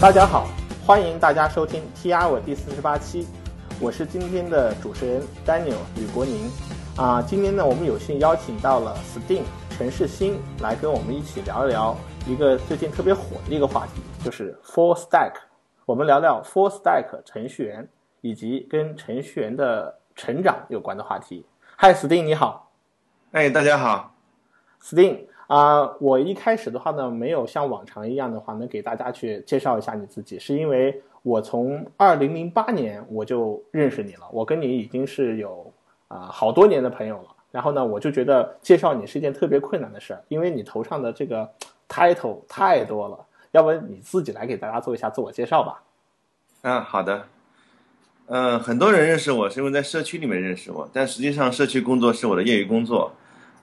大家好，欢迎大家收听 TR 第四十八期，我是今天的主持人 Daniel 吕国宁。啊，今天呢，我们有幸邀请到了 Sting 陈世新来跟我们一起聊一聊一个最近特别火的一个话题，就是 Full Stack。我们聊聊 Full Stack 程序员以及跟程序员的成长有关的话题。嗨，Sting 你好。哎，大家好，Sting。啊，我一开始的话呢，没有像往常一样的话，能给大家去介绍一下你自己，是因为我从二零零八年我就认识你了，我跟你已经是有啊好多年的朋友了。然后呢，我就觉得介绍你是一件特别困难的事儿，因为你头上的这个 title 太多了。要不你自己来给大家做一下自我介绍吧？嗯，好的。嗯，很多人认识我是因为在社区里面认识我，但实际上社区工作是我的业余工作。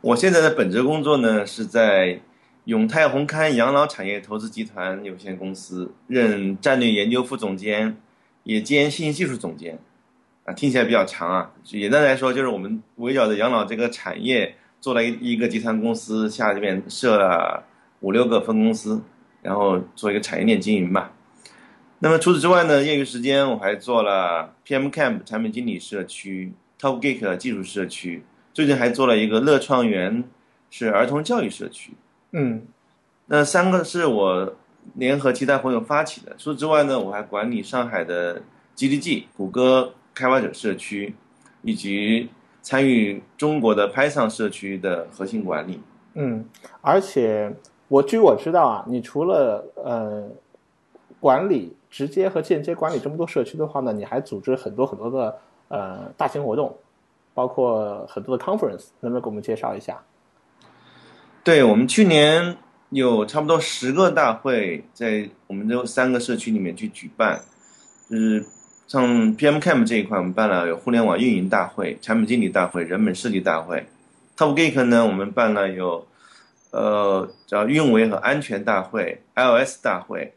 我现在的本职工作呢，是在永泰宏康养老产业投资集团有限公司任战略研究副总监，也兼信息技术总监。啊，听起来比较长啊。简单来说，就是我们围绕着养老这个产业做了一一个集团公司，下面设了五六个分公司，然后做一个产业链经营吧。那么除此之外呢，业余时间我还做了 PM Camp 产品经理社区、Top Geek 技术社区。最近还做了一个乐创园，是儿童教育社区。嗯，那三个是我联合其他朋友发起的。除此之外呢，我还管理上海的 GDG 谷歌开发者社区，以及参与中国的 Python 社区的核心管理。嗯，而且我据我知道啊，你除了呃管理直接和间接管理这么多社区的话呢，你还组织很多很多的呃大型活动。包括很多的 conference，能不能给我们介绍一下？对我们去年有差不多十个大会在我们这三个社区里面去举办，就是像 PM Camp 这一块，我们办了有互联网运营大会、产品经理大会、人本设计大会。Top Geek 呢，我们办了有呃叫运维和安全大会、iOS 大会，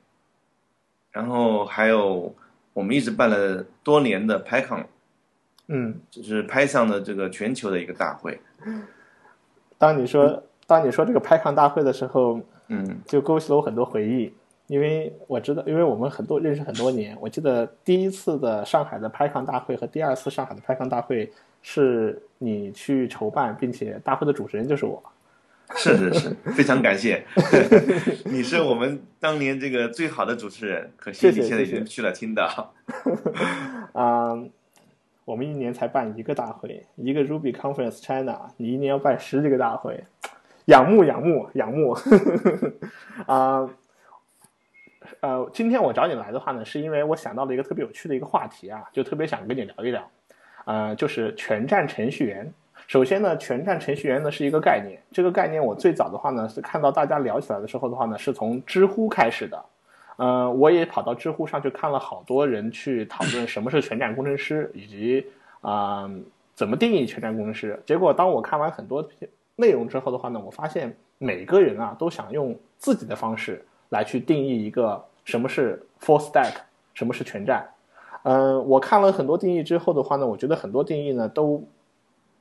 然后还有我们一直办了多年的 PyCon。嗯，就是拍上的这个全球的一个大会。当你说当你说这个拍抗大会的时候，嗯，就勾起了我很多回忆。因为我知道，因为我们很多认识很多年，我记得第一次的上海的拍抗大会和第二次上海的拍抗大会是你去筹办，并且大会的主持人就是我。是是是，非常感谢，你是我们当年这个最好的主持人。可惜你现在已经去了青岛。啊。我们一年才办一个大会，一个 Ruby Conference China，你一年要办十几个大会，仰慕仰慕仰慕。啊，呃，今天我找你来的话呢，是因为我想到了一个特别有趣的一个话题啊，就特别想跟你聊一聊，呃，就是全站程序员。首先呢，全站程序员呢是一个概念，这个概念我最早的话呢是看到大家聊起来的时候的话呢，是从知乎开始的。嗯，我也跑到知乎上去看了好多人去讨论什么是全站工程师，以及啊怎么定义全站工程师。结果当我看完很多内容之后的话呢，我发现每个人啊都想用自己的方式来去定义一个什么是 full stack，什么是全站。嗯，我看了很多定义之后的话呢，我觉得很多定义呢都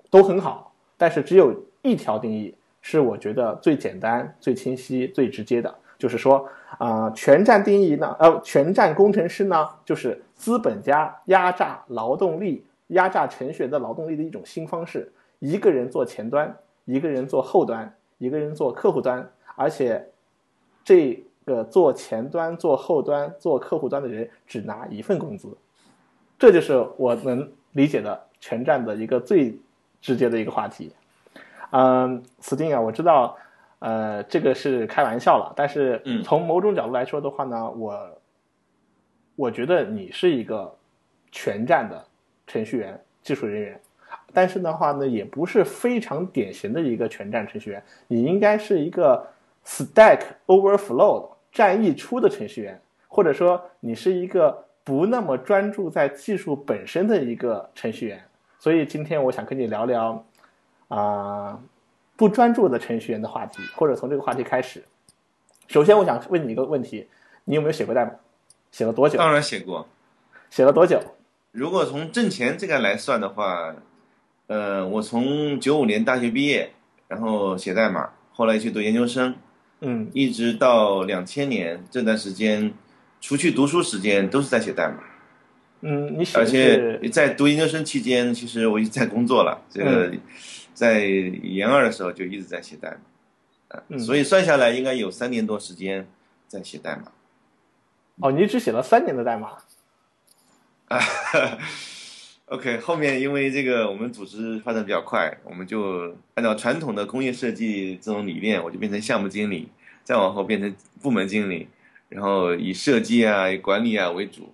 都很好，但是只有一条定义是我觉得最简单、最清晰、最直接的。就是说，啊，全站定义呢，呃，全站工程师呢，就是资本家压榨劳动力、压榨程序员的劳动力的一种新方式。一个人做前端，一个人做后端，一个人做客户端，而且这个做前端、做后端、做客户端的人只拿一份工资。这就是我能理解的全站的一个最直接的一个话题。嗯，Sting 啊，我知道。呃，这个是开玩笑了，但是从某种角度来说的话呢，我我觉得你是一个全站的程序员、技术人员，但是的话呢，也不是非常典型的一个全站程序员，你应该是一个 Stack Overflow 站溢出的程序员，或者说你是一个不那么专注在技术本身的一个程序员，所以今天我想跟你聊聊啊。不专注的程序员的话题，或者从这个话题开始。首先，我想问你一个问题：你有没有写过代码？写了多久？当然写过。写了多久？如果从挣钱这个来算的话，呃，我从九五年大学毕业，然后写代码，后来去读研究生，嗯，一直到两千年这段时间，除去读书时间都是在写代码。嗯，你写而且在读研究生期间，其实我已经在工作了。这个在研二的时候就一直在写代码，呃嗯所以算下来应该有三年多时间在写代码。哦，你只写了三年的代码。啊，OK，后面因为这个我们组织发展比较快，我们就按照传统的工业设计这种理念，我就变成项目经理，再往后变成部门经理，然后以设计啊、以管理啊为主，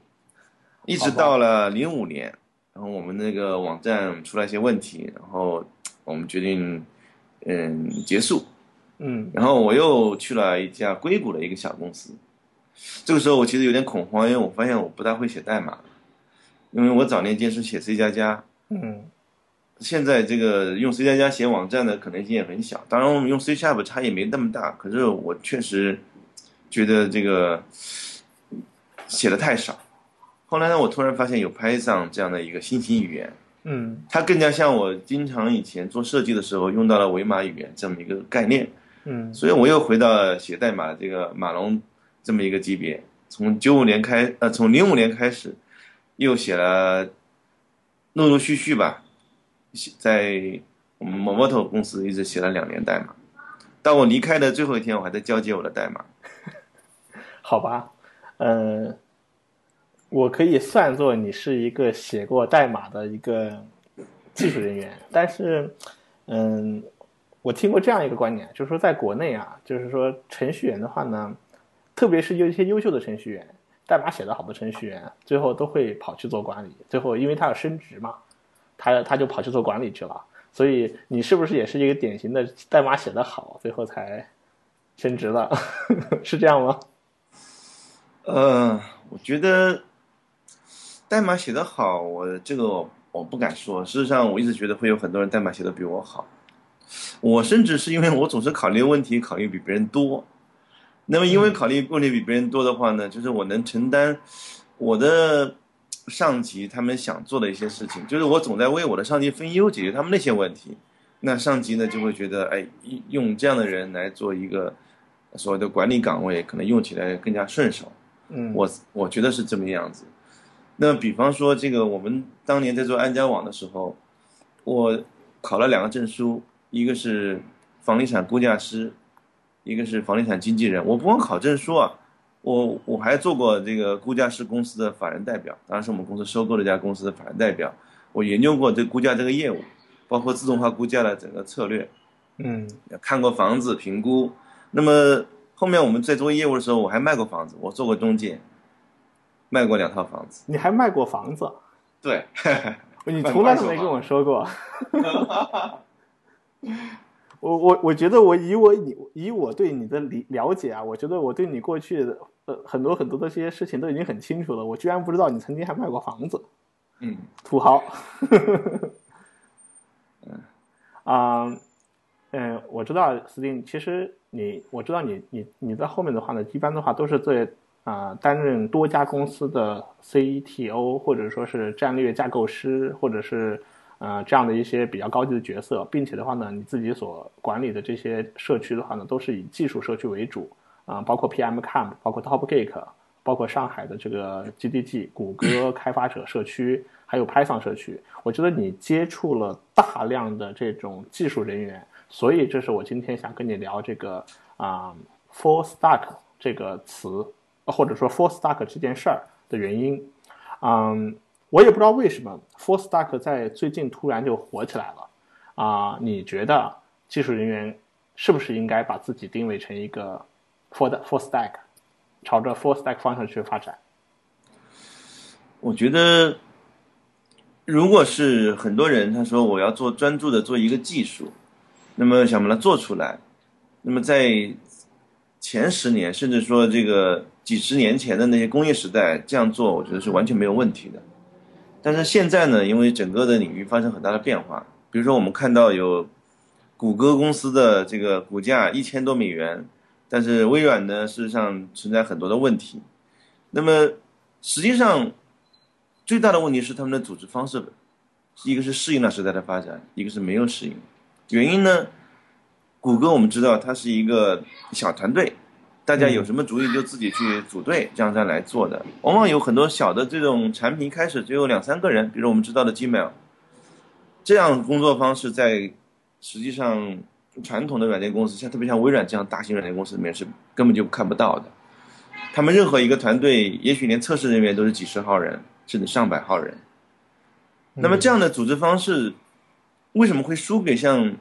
一直到了零五年，然后我们那个网站出了一些问题，然后我们决定嗯结束，嗯。然后我又去了一家硅谷的一个小公司，这个时候我其实有点恐慌，因为我发现我不大会写代码，因为我早年间是写 C 加加，嗯。现在这个用 C 加加写网站的可能性也很小，当然我们用 C Sharp 差异没那么大，可是我确实觉得这个写的太少。后来呢，我突然发现有 Python 这样的一个新型语言，嗯它更加像我经常以前做设计的时候用到了维码语言这么一个概念。嗯所以我又回到写代码这个码农这么一个级别，从九五年开，呃，从零五年开始，又写了，陆陆续续吧，写在我们 Momoto 公司一直写了两年代码，到我离开的最后一天，我还在交接我的代码。好吧，嗯，我可以算作你是一个写过代码的一个技术人员，但是，嗯，我听过这样一个观点，就是说在国内啊，就是说程序员的话呢，特别是有一些优秀的程序员，代码写得好的程序员，最后都会跑去做管理，最后因为他要升职嘛，他他就跑去做管理去了。所以你是不是也是一个典型的代码写得好，最后才升职了？是这样吗？呃，我觉得代码写得好，我这个我我不敢说。事实上，我一直觉得会有很多人代码写得比我好。我甚至是因为我总是考虑问题考虑比别人多。那么，因为考虑问题比别人多的话呢，就是我能承担我的上级他们想做的一些事情，就是我总在为我的上级分忧，解决他们那些问题。那上级呢就会觉得，哎，用这样的人来做一个所谓的管理岗位，可能用起来更加顺手。嗯，我我觉得是这么样子。那比方说，这个我们当年在做安家网的时候，我考了两个证书，一个是房地产估价师，一个是房地产经纪人。我不光考证书啊，我我还做过这个估价师公司的法人代表，当然是我们公司收购了一家公司的法人代表。我研究过这估价这个业务，包括自动化估价的整个策略。嗯看过房子评估，那么后面我们在做业务的时候，我还卖过房子，我做过中介，卖过两套房子。你还卖过房子，对，你从来都没跟我说过。我我我觉得我以我你以我对你的理了解啊，我觉得我对你过去的呃很多很多的这些事情都已经很清楚了。我居然不知道你曾经还卖过房子，嗯，土豪。嗯啊，嗯，我知道斯汀，其实你我知道你你你在后面的话呢，一般的话都是在啊、担任多家公司的 CTO 或者说是战略架构师，或者是呃这样的一些比较高级的角色，并且的话呢，你自己所管理的这些社区的话呢，都是以技术社区为主啊、包括 PM Camp，包括 Topgeek，包括上海的这个 GDG 谷歌 开发者社区，还有 Python 社区。我觉得你接触了大量的这种技术人员，所以这是我今天想跟你聊这个啊、full stack 这个词，或者说 full stack 这件事儿的原因。嗯，我也不知道为什么 full stack 在最近突然就火起来了啊、你觉得技术人员是不是应该把自己定位成一个 full full stack，朝着 Four stack 方向去发展？我觉得，如果是很多人他说我要做专注的做一个技术，那么想把它做出来，那么在前十年甚至说这个几十年前的那些工业时代这样做，我觉得是完全没有问题的。但是现在呢，因为整个的领域发生很大的变化，比如说我们看到有谷歌公司的这个股价一千多美元，但是微软呢，事实上存在很多的问题。那么实际上最大的问题是他们的组织方式，一个是适应了时代的发展，一个是没有适应。原因呢，谷歌我们知道它是一个小团队，大家有什么主意就自己去组队，这样再来做的。往往有很多小的这种产品，开始只有两三个人，比如我们知道的 Gmail，这样工作方式在实际上传统的软件公司，像特别像微软这样大型软件公司里面是根本就看不到的。他们任何一个团队，也许连测试人员都是几十号人，甚至上百号人。那么这样的组织方式，为什么会输给像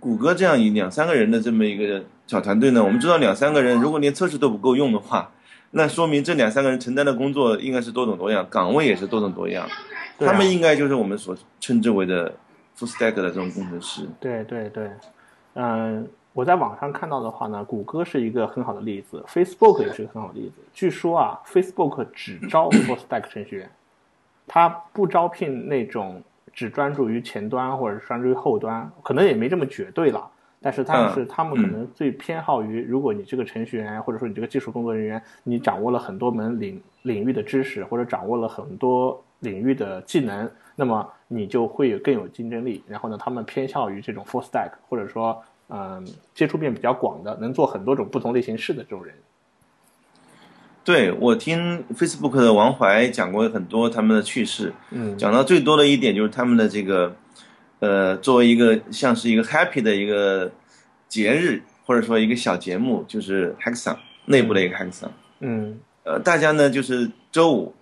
谷歌这样一两三个人的这么一个小团队呢？我们知道两三个人如果连测试都不够用的话，那说明这两三个人承担的工作应该是多种多样，岗位也是多种多样。他们应该就是我们所称之为的 full stack 的这种工程师。对对对，嗯，我在网上看到的话呢，谷歌是一个很好的例子，Facebook 也是一个很好的例子。据说啊，Facebook 只招 full stack 程序员。他不招聘那种只专注于前端或者专注于后端，可能也没这么绝对了。但是，他们是他们可能最偏好于，如果你这个程序员或者说你这个技术工作人员，你掌握了很多门领领域的知识，或者掌握了很多领域的技能，那么你就会有更有竞争力。然后呢，他们偏向于这种 full stack，或者说，嗯，接触面比较广的，能做很多种不同类型事的这种人。对我听 Facebook 的王怀讲过很多他们的趣事，嗯，讲到最多的一点就是他们的这个，呃，作为一个像是一个 happy 的一个节日或者说一个小节目，就是 Hackathon 内部的一个 Hackathon，嗯，呃，大家呢就是周五，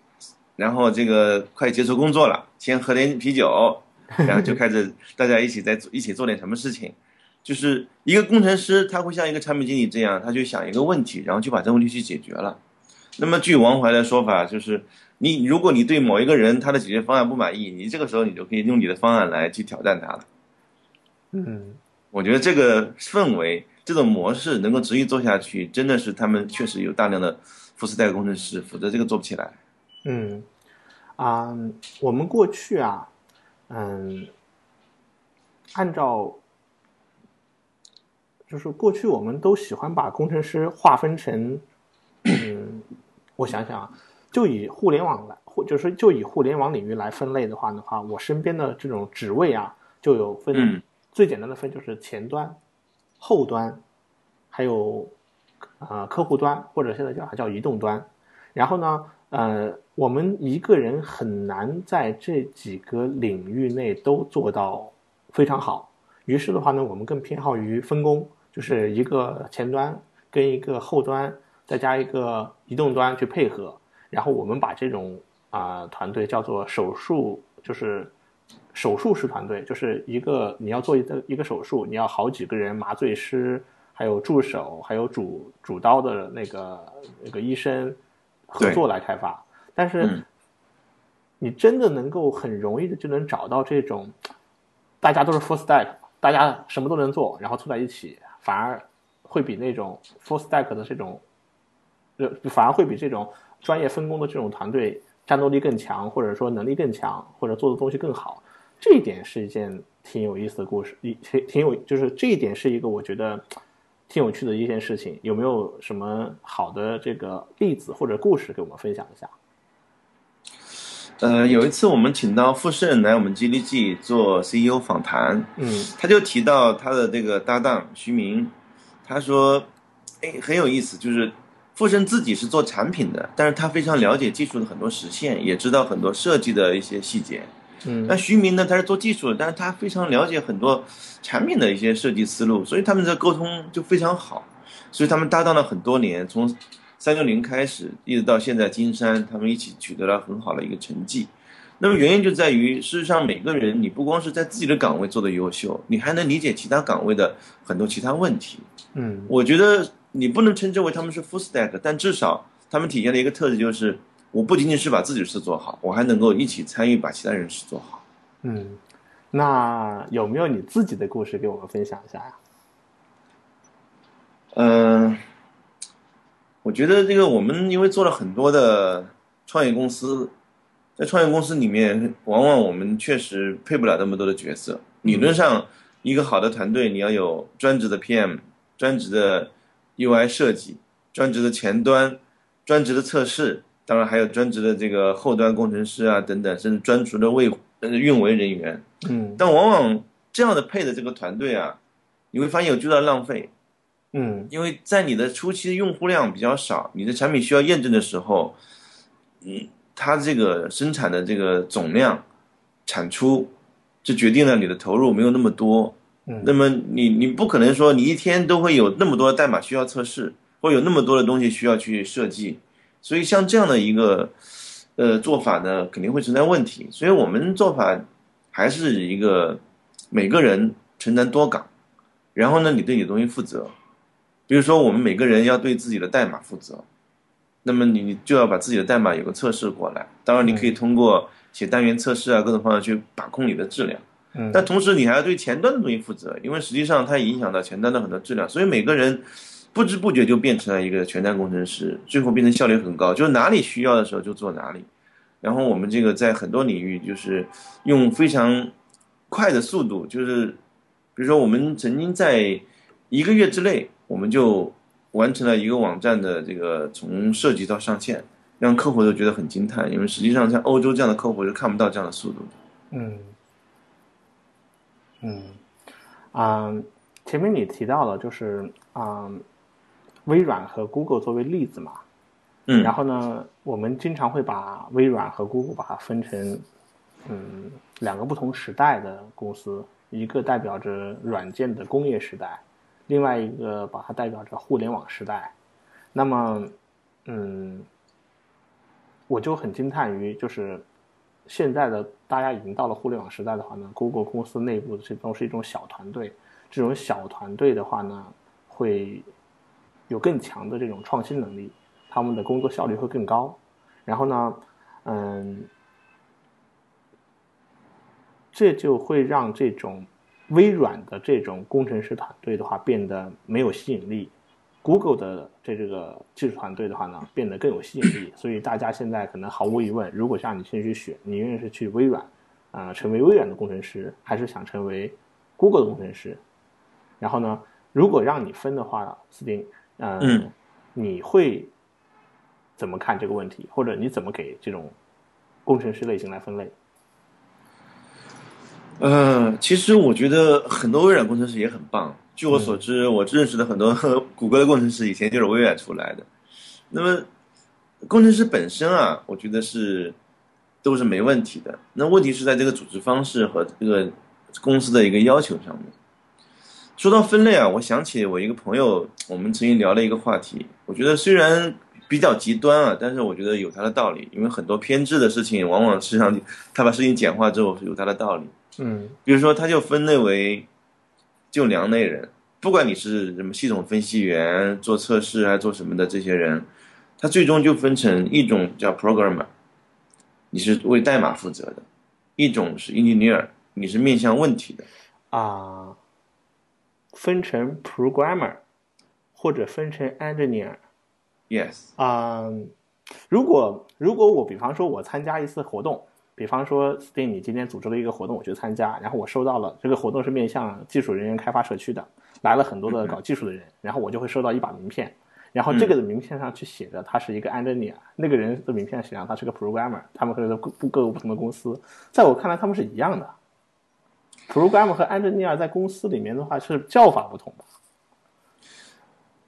然后这个快结束工作了，先喝点啤酒，然后就开始大家一起在一起做点什么事情，就是一个工程师他会像一个产品经理这样，他就想一个问题，然后就把这个问题去解决了。那么，据王怀的说法，就是你如果你对某一个人他的解决方案不满意，你这个时候你就可以用你的方案来去挑战他了。嗯，我觉得这个氛围、这种模式能够持续做下去，真的是他们确实有大量的富士代工程师，否则这个做不起来。嗯，啊，我们过去啊，嗯，按照就是过去我们都喜欢把工程师划分成，嗯。我想想啊，就以互联网来，或就是就以互联网领域来分类的话的话，我身边的这种职位啊，就有分最简单的分就是前端、后端，还有啊客户端或者现在叫还叫移动端。然后呢，呃，我们一个人很难在这几个领域内都做到非常好。于是的话呢，我们更偏好于分工，就是一个前端跟一个后端。再加一个移动端去配合，然后我们把这种啊团队叫做手术，就是手术室团队，就是一个你要做一个一个手术，你要好几个人，麻醉师，还有助手，还有主主刀的那个那个医生合作来开发。但是你真的能够很容易的就能找到这种大家都是 full stack，大家什么都能做，然后凑在一起，反而会比那种 full stack 的这种。就反而会比这种专业分工的这种团队战斗力更强，或者说能力更强，或者做的东西更好。这一点是一件挺有意思的故事，一挺挺有，就是这一点是一个我觉得挺有趣的一件事情。有没有什么好的这个例子或者故事给我们分享一下？呃，有一次我们请到傅盛来我们 G D G 做 C E O 访谈，嗯，他就提到他的这个搭档徐明，他说，哎，很有意思，就是。富盛自己是做产品的，但是他非常了解技术的很多实现，也知道很多设计的一些细节。嗯，那徐明呢，他是做技术的，但是他非常了解很多产品的一些设计思路，所以他们的沟通就非常好。所以他们搭档了很多年，从三六零开始，一直到现在金山，他们一起取得了很好的一个成绩。那么原因就在于，事实上每个人你不光是在自己的岗位做的优秀，你还能理解其他岗位的很多其他问题。嗯，我觉得。你不能称之为他们是 full stack，但至少他们体现了一个特质，就是我不仅仅是把自己的事做好，我还能够一起参与把其他人事做好。嗯，那有没有你自己的故事给我们分享一下呀？嗯，我觉得这个我们因为做了很多的创业公司，在创业公司里面，往往我们确实配不了那么多的角色。理论上，一个好的团队，你要有专职的 PM，专职的。UI 设计，专职的前端，专职的测试，当然还有专职的这个后端工程师啊等等，甚至专职的维呃运维人员。嗯，但往往这样的配的这个团队啊，你会发现有巨大的浪费。嗯因为在你的初期用户量比较少，你的产品需要验证的时候，嗯，它这个生产的这个总量、产出，就决定了你的投入没有那么多。那么你你不可能说你一天都会有那么多代码需要测试，或有那么多的东西需要去设计，所以像这样的一个呃做法呢，肯定会存在问题。所以我们做法还是一个每个人承担多岗，然后呢，你对你的东西负责。比如说，我们每个人要对自己的代码负责，那么你就要把自己的代码有个测试过来。当然，你可以通过写单元测试啊，各种方式去把控你的质量。嗯但同时你还要对前端的东西负责，因为实际上它影响到前端的很多质量，所以每个人不知不觉就变成了一个全端工程师，最后变成效率很高，就是哪里需要的时候就做哪里。然后我们这个在很多领域就是用非常快的速度，就是比如说我们曾经在一个月之内，我们就完成了一个网站的这个从设计到上线，让客户都觉得很惊叹，因为实际上像欧洲这样的客户是看不到这样的速度的。嗯嗯啊，前面你提到了就是啊，微软和 Google 作为例子嘛，嗯，然后呢，我们经常会把微软和 Google 把它分成嗯两个不同时代的公司，一个代表着软件的工业时代，另外一个把它代表着互联网时代。那么，嗯，我就很惊叹于就是现在的大家已经到了互联网时代的话呢，Google 公司内部这都是一种小团队，这种小团队的话呢，会有更强的这种创新能力，他们的工作效率会更高。然后呢，嗯，这就会让这种微软的这种工程师团队的话变得没有吸引力，Google 的这这个技术团队的话呢变得更有吸引力。所以大家现在可能毫无疑问，如果让你先去选，你愿意是去微软啊、成为微软的工程师，还是想成为 Google 的工程师？然后呢，如果让你分的话，斯丁，呃、嗯你会怎么看这个问题，或者你怎么给这种工程师类型来分类？呃，其实我觉得很多微软工程师也很棒。据我所知，我认识的很多 谷歌的工程师以前就是微软出来的。那么，工程师本身啊，我觉得是都是没问题的。那问题是在这个组织方式和这个公司的一个要求上面。说到分类啊，我想起我一个朋友，我们曾经聊了一个话题。我觉得虽然比较极端啊，但是我觉得有它的道理，因为很多偏执的事情，往往实际上他把事情简化之后是有它的道理。嗯比如说，他就分类为就两类人，不管你是什么系统分析员、做测试还是做什么的这些人，他最终就分成一种叫 programmer，你是为代码负责的；一种是 engineer，你是面向问题的。啊、分成 programmer 或者分成 engineer Yes，啊、如果如果我比方说我参加一次活动，比方说 Steam 你今天组织了一个活动，我去参加，然后我收到了这个活动是面向技术人员开发社区的，来了很多的搞技术的人，然后我就会收到一把名片。然后这个的名片上去写着他是一个 engineer，、那个人的名片写上他是个 programmer，他们可能各各个不同的公司，在我看来他们是一样的。programmer 和 engineer 在公司里面的话是叫法不同吧？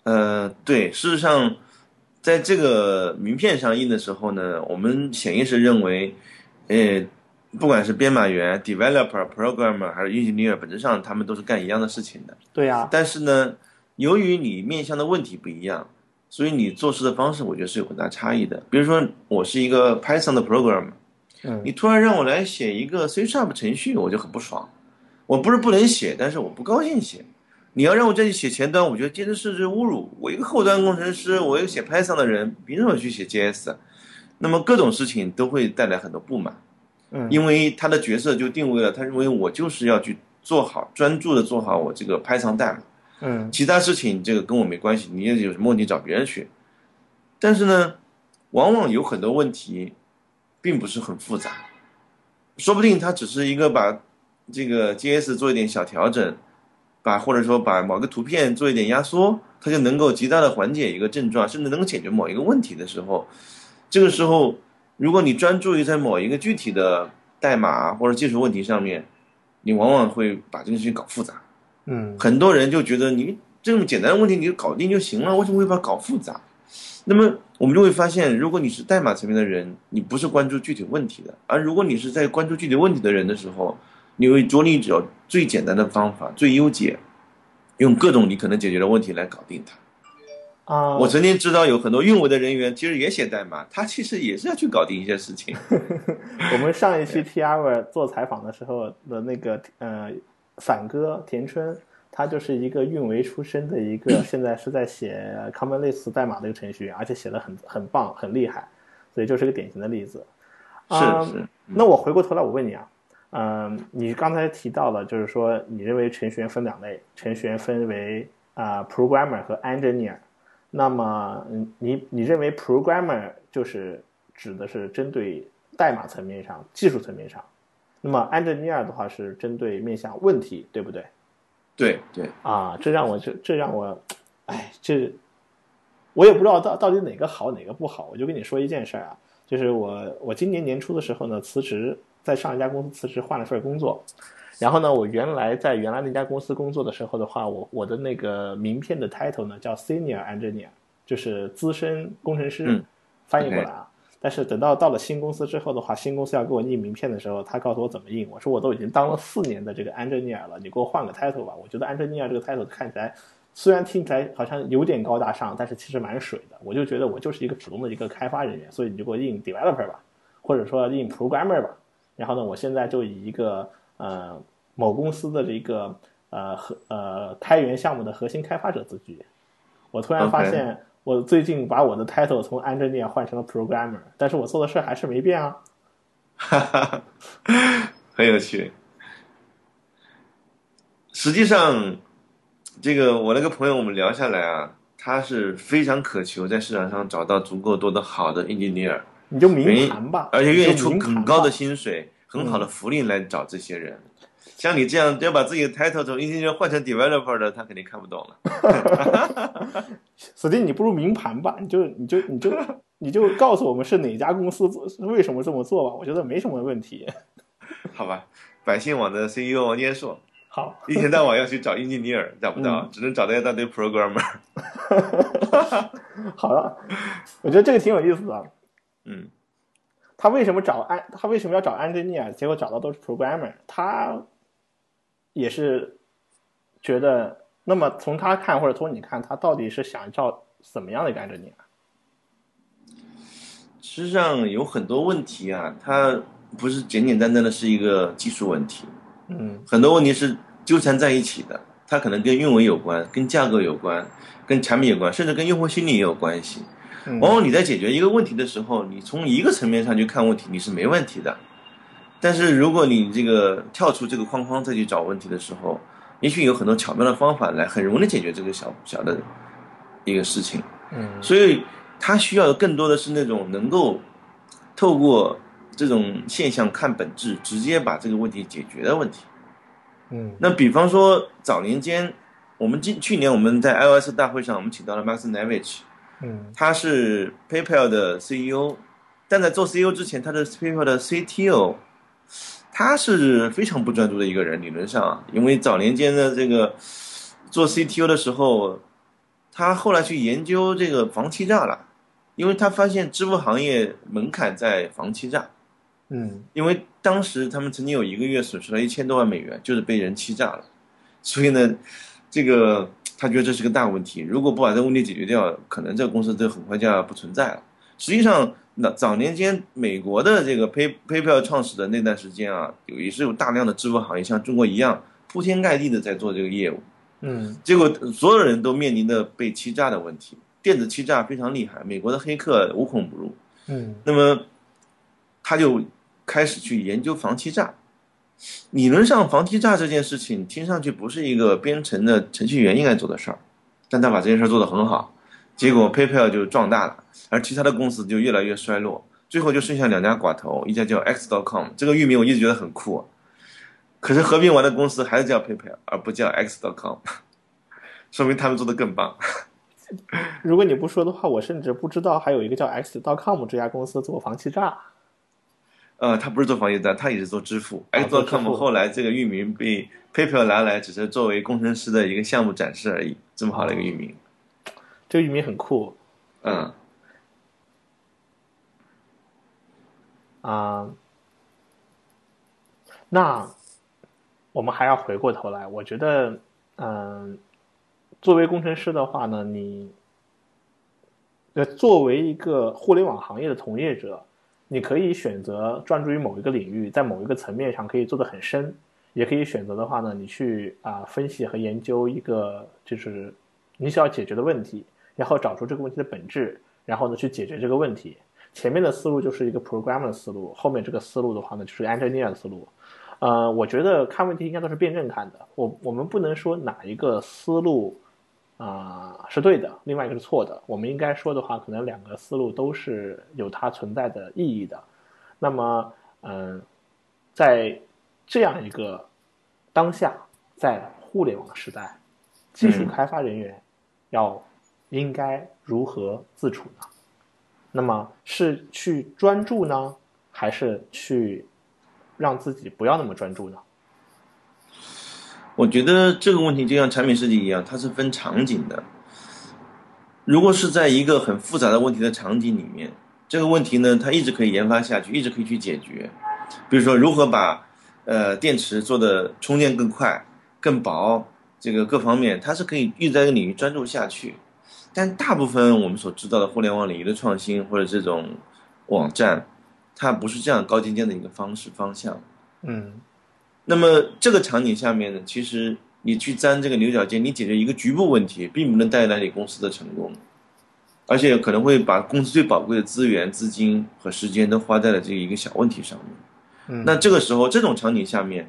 呃，对，事实上，在这个名片上印的时候呢，我们潜意识认为，呃，不管是编码员、developer、programmer 还是 engineer，本质上他们都是干一样的事情的。对呀、但是呢，由于你面向的问题不一样，所以你做事的方式，我觉得是有很大差异的。比如说，我是一个 Python 的 programmer，嗯你突然让我来写一个 C Sharp 程序，我就很不爽。我不是不能写，但是我不高兴写。你要让我再去写前端，我觉得简直是侮辱。我一个后端工程师，我一个写 Python 的人，凭什么去写 JS 啊？那么各种事情都会带来很多不满。嗯因为他的角色就定位了，他认为我就是要去做好，专注的做好我这个 Python 代码，嗯其他事情这个跟我没关系，你也有什么问题找别人去。但是呢，往往有很多问题，并不是很复杂，说不定他只是一个把这个 JS 做一点小调整，把或者说把某个图片做一点压缩，它就能够极大的缓解一个症状，甚至能够解决某一个问题的时候，这个时候，如果你专注于在某一个具体的代码或者技术问题上面，你往往会把这个事情搞复杂。嗯很多人就觉得你这么简单的问题你就搞定就行了，为什么会把它搞复杂？那么我们就会发现，如果你是代码层面的人，你不是关注具体问题的；而如果你是在关注具体问题的人的时候，你会着力找最简单的方法、最优解，用各种你可能解决的问题来搞定它。啊，我曾经知道有很多运维的人员其实也写代码，他其实也是要去搞定一些事情。我们上一期 T R 做采访的时候的那个呃伞哥田春，他就是一个运维出身的一个，现在是在写 Common Lisp 代码的一个程序员，而且写的很很棒，很厉害，所以就是个典型的例子。是是。那我回过头来，我问你啊，嗯，你刚才提到了，就是说你认为程序员分两类，程序员分为啊 Programmer 和 Engineer。那么，你你认为 programmer 就是指的是针对代码层面上、技术层面上，那么 engineer 的话是针对面向问题，对不对？对对。啊，这让我这这让我，哎，这我也不知道到到底哪个好哪个不好。我就跟你说一件事儿啊，就是我我今年年初的时候呢辞职，在上一家公司辞职换了份工作。然后呢，我原来在原来那家公司工作的时候的话，我我的那个名片的 title 呢叫 senior engineer，就是资深工程师，翻译过来啊。但是等到到了新公司之后的话，新公司要给我印名片的时候，他告诉我怎么印。我说我都已经当了四年的这个 engineer 了，你给我换个 title 吧。我觉得 engineer 这个 title 看起来虽然听起来好像有点高大上，但是其实蛮水的。我就觉得我就是一个普通的一个开发人员，所以你就给我印 developer 吧，或者说印 programmer 吧。然后呢，我现在就以一个。呃，某公司的这个呃核呃开源项目的核心开发者自居，我突然发现，我最近把我的 title 从 engineer 换成了 programmer，但是我做的事还是没变啊。哈哈，很有趣。实际上，这个我那个朋友，我们聊下来啊，他是非常渴求在市场上找到足够多的好的 engineer，你就明谈吧，而且愿意出很高的薪水。很好的福利来找这些人，像你这样要把自己的 title 从 engineer 换成 developer 的，他肯定看不懂了。死弟，你不如明盘吧，你就你就你就你就告诉我们是哪家公司做，为什么这么做吧，我觉得没什么问题。好吧，百姓网的 CEO 王坚硕，好，一天到晚要去找 engineer，找不到，只能找到一大堆 programmer。好了，我觉得这个挺有意思的。嗯。他为什么找安？他为什么要找 engineer？结果找到都是 programmer。他也是觉得，那么从他看或者从你看，他到底是想找怎么样的一个 engineer？实际上有很多问题啊，它不是简简单单的是一个技术问题。嗯，很多问题是纠缠在一起的，它可能跟运维有关，跟价格有关，跟产品有关，甚至跟用户心理也有关系。往往你在解决一个问题的时候，你从一个层面上去看问题，你是没问题的。但是如果你这个跳出这个框框再去找问题的时候，也许有很多巧妙的方法来很容易解决这个小小的一个事情。嗯，所以他需要的更多的是那种能够透过这种现象看本质，直接把这个问题解决的问题。嗯，那比方说早年间，我们今去年我们在 iOS 大会上，我们请到了 Max Navich。嗯，他是 PayPal 的 CEO，但在做 CEO 之前，他是 PayPal 的 CTO，他是非常不专注的一个人。理论上，因为早年间的这个做 CTO 的时候，他后来去研究这个防欺诈了，因为他发现支付行业门槛在防欺诈。嗯，因为当时他们曾经有一个月损失了一千多万美元，就是被人欺诈了，所以呢，这个。他觉得这是个大问题，如果不把这个问题解决掉，可能这个公司就很快就要不存在了。实际上，那早年间美国的这个 Pay PayPal 创始的那段时间啊，有也是有大量的支付行业像中国一样铺天盖地的在做这个业务。嗯，结果所有人都面临的被欺诈的问题，电子欺诈非常厉害，美国的黑客无孔不入。嗯，那么他就开始去研究防欺诈。理论上，防欺诈这件事情听上去不是一个编程的程序员应该做的事儿，但他把这件事儿做得很好，结果 PayPal 就壮大了，而其他的公司就越来越衰落，最后就剩下两家寡头，一家叫 X.com，这个域名我一直觉得很酷，可是合并完的公司还是叫 PayPal，而不叫 X.com，说明他们做的更棒。如果你不说的话，我甚至不知道还有一个叫 X.com 这家公司做防欺诈。呃，他不是做防疫站，他也是做支付。啊做支 Xcom 付后来这个域名被 PayPal 拿来，只是作为工程师的一个项目展示而已，这么好的一个域名。这个域名很酷嗯，啊、那我们还要回过头来，我觉得，嗯、作为工程师的话呢，你，呃，作为一个互联网行业的从业者，你可以选择专注于某一个领域，在某一个层面上可以做得很深，也可以选择的话呢，你去啊、分析和研究一个就是你想要解决的问题，然后找出这个问题的本质，然后呢去解决这个问题。前面的思路就是一个 programmer 的思路，后面这个思路的话呢，就是 engineer 的思路。呃，我觉得看问题应该都是辩证看的。我我们不能说哪一个思路啊、是对的，另外一个是错的。我们应该说的话，可能两个思路都是有它存在的意义的。那么，嗯、在这样一个当下，在互联网时代，技术嗯开发人员要应该如何自处呢？那么是去专注呢，还是去让自己不要那么专注呢？我觉得这个问题就像产品设计一样，它是分场景的。如果是在一个很复杂的问题的场景里面，这个问题呢，它一直可以研发下去，一直可以去解决。比如说，如何把呃电池做的充电更快、更薄，这个各方面，它是可以一直在这个领域专注下去。但大部分我们所知道的互联网领域的创新或者这种网站，它不是这样高精尖的一个方式方向。嗯那么这个场景下面呢，其实你去钻这个牛角尖，你解决一个局部问题，并不能带来你公司的成功，而且可能会把公司最宝贵的资源、资金和时间都花在了这一个小问题上面。嗯，那这个时候，这种场景下面，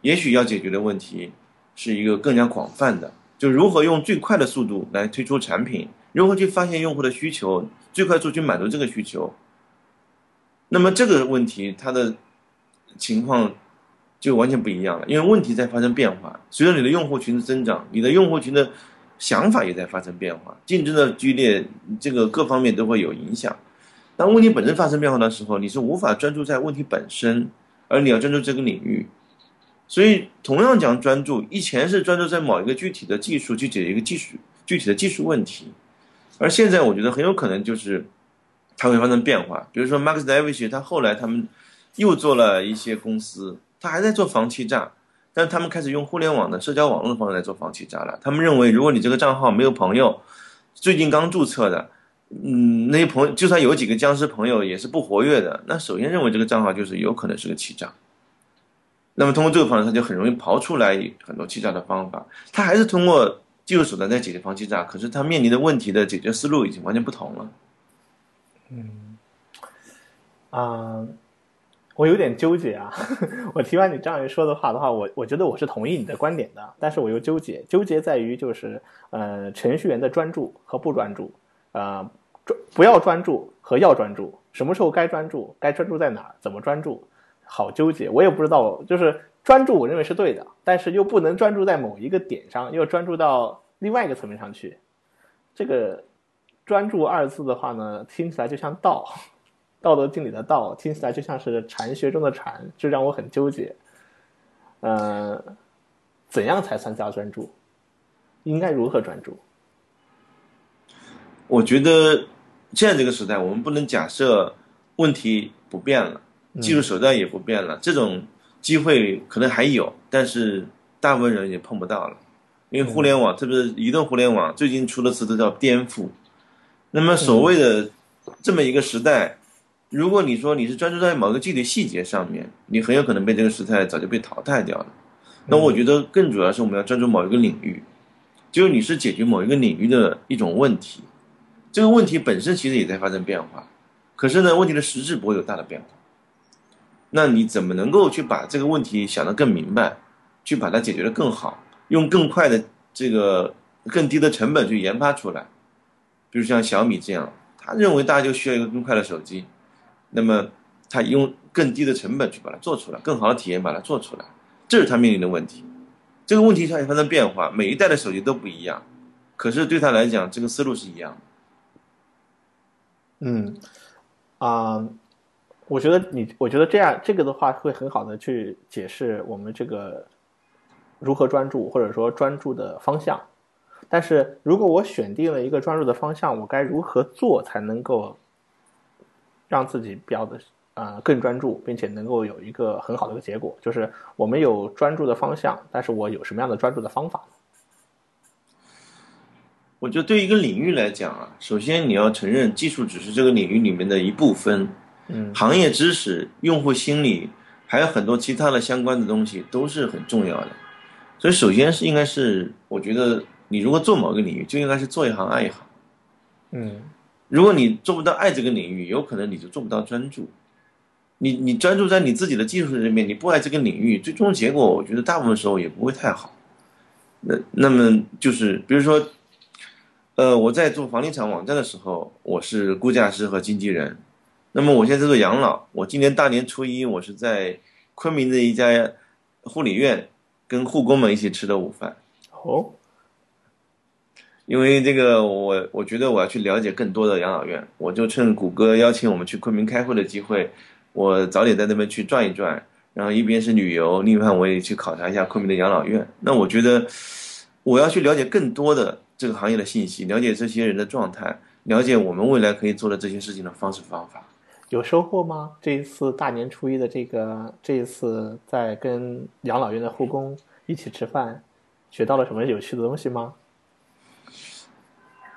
也许要解决的问题是一个更加广泛的，就如何用最快的速度来推出产品，如何去发现用户的需求，最快速去满足这个需求。那么这个问题它的情况就完全不一样了，因为问题在发生变化，随着你的用户群的增长，你的用户群的想法也在发生变化，竞争的剧烈，这个各方面都会有影响。当问题本身发生变化的时候，你是无法专注在问题本身，而你要专注这个领域。所以，同样讲专注，以前是专注在某一个具体的技术去解决一个技术具体的技术问题，而现在我觉得很有可能就是它会发生变化。比如说，Max Davis 他后来他们又做了一些公司，他还在做防欺诈，但他们开始用互联网的社交网络的方式来做防欺诈了。他们认为，如果你这个账号没有朋友，最近刚注册的，嗯，那些朋友就算有几个僵尸朋友也是不活跃的，那首先认为这个账号就是有可能是个欺诈。那么通过这个方式，他就很容易刨出来很多欺诈的方法。他还是通过技术手段在解决防欺诈，可是他面临的问题的解决思路已经完全不同了。嗯啊、我有点纠结啊。我听完你这样一说的话的话，我我觉得我是同意你的观点的，但是我又纠结，纠结在于就是呃程序员的专注和不专注，呃专不要专注和要专注，什么时候该专注，该专注在哪儿，怎么专注，好纠结，我也不知道，就是专注我认为是对的，但是又不能专注在某一个点上，又专注到另外一个层面上去，这个专注二字的话呢，听起来就像道。道德经里的道听起来就像是禅学中的禅，这让我很纠结。呃，怎样才算叫专注？应该如何专注？我觉得现在这个时代，我们不能假设问题不变了，技术手段也不变了，这种机会可能还有，但是大部分人也碰不到了，因为互联网，特别是移动互联网，最近出的词都叫颠覆。那么所谓的这么一个时代，如果你说你是专注在某个具体细节上面，你很有可能被这个时代早就被淘汰掉了。那我觉得更主要是我们要专注某一个领域，就是你是解决某一个领域的一种问题，这个问题本身其实也在发生变化，可是呢，问题的实质不会有大的变化。那你怎么能够去把这个问题想得更明白，去把它解决得更好，用更快的这个更低的成本去研发出来？比如像小米这样，他认为大家就需要一个更快的手机，那么他用更低的成本去把它做出来，更好的体验把它做出来，这是他面临的问题。这个问题它也发生变化，每一代的手机都不一样，可是对他来讲，这个思路是一样的。嗯，啊、我觉得你，我觉得这样这个的话会很好的去解释我们这个如何专注，或者说专注的方向。但是如果我选定了一个专注的方向，我该如何做才能够让自己标的呃更专注，并且能够有一个很好的一个结果？就是我们有专注的方向，但是我有什么样的专注的方法？我觉得对于一个领域来讲啊，首先你要承认技术只是这个领域里面的一部分，嗯行业知识、用户心理，还有很多其他的相关的东西都是很重要的。所以首先是应该是，我觉得你如果做某个领域，就应该是做一行爱一行。嗯如果你做不到爱这个领域，有可能你就做不到专注。你你专注在你自己的技术这边，你不爱这个领域，最终结果，我觉得大部分时候也不会太好。那那么就是比如说，呃，我在做房地产网站的时候，我是估价师和经纪人。那么我现在做养老，我今年大年初一，我是在昆明的一家护理院跟护工们一起吃的午饭。哦因为这个我我觉得我要去了解更多的养老院，我就趁谷歌邀请我们去昆明开会的机会，我早点在那边去转一转，然后一边是旅游，另一方我也去考察一下昆明的养老院。那我觉得我要去了解更多的这个行业的信息，了解这些人的状态，了解我们未来可以做的这些事情的方式方法。有收获吗？这一次大年初一的这个这一次在跟养老院的护工一起吃饭，学到了什么有趣的东西吗？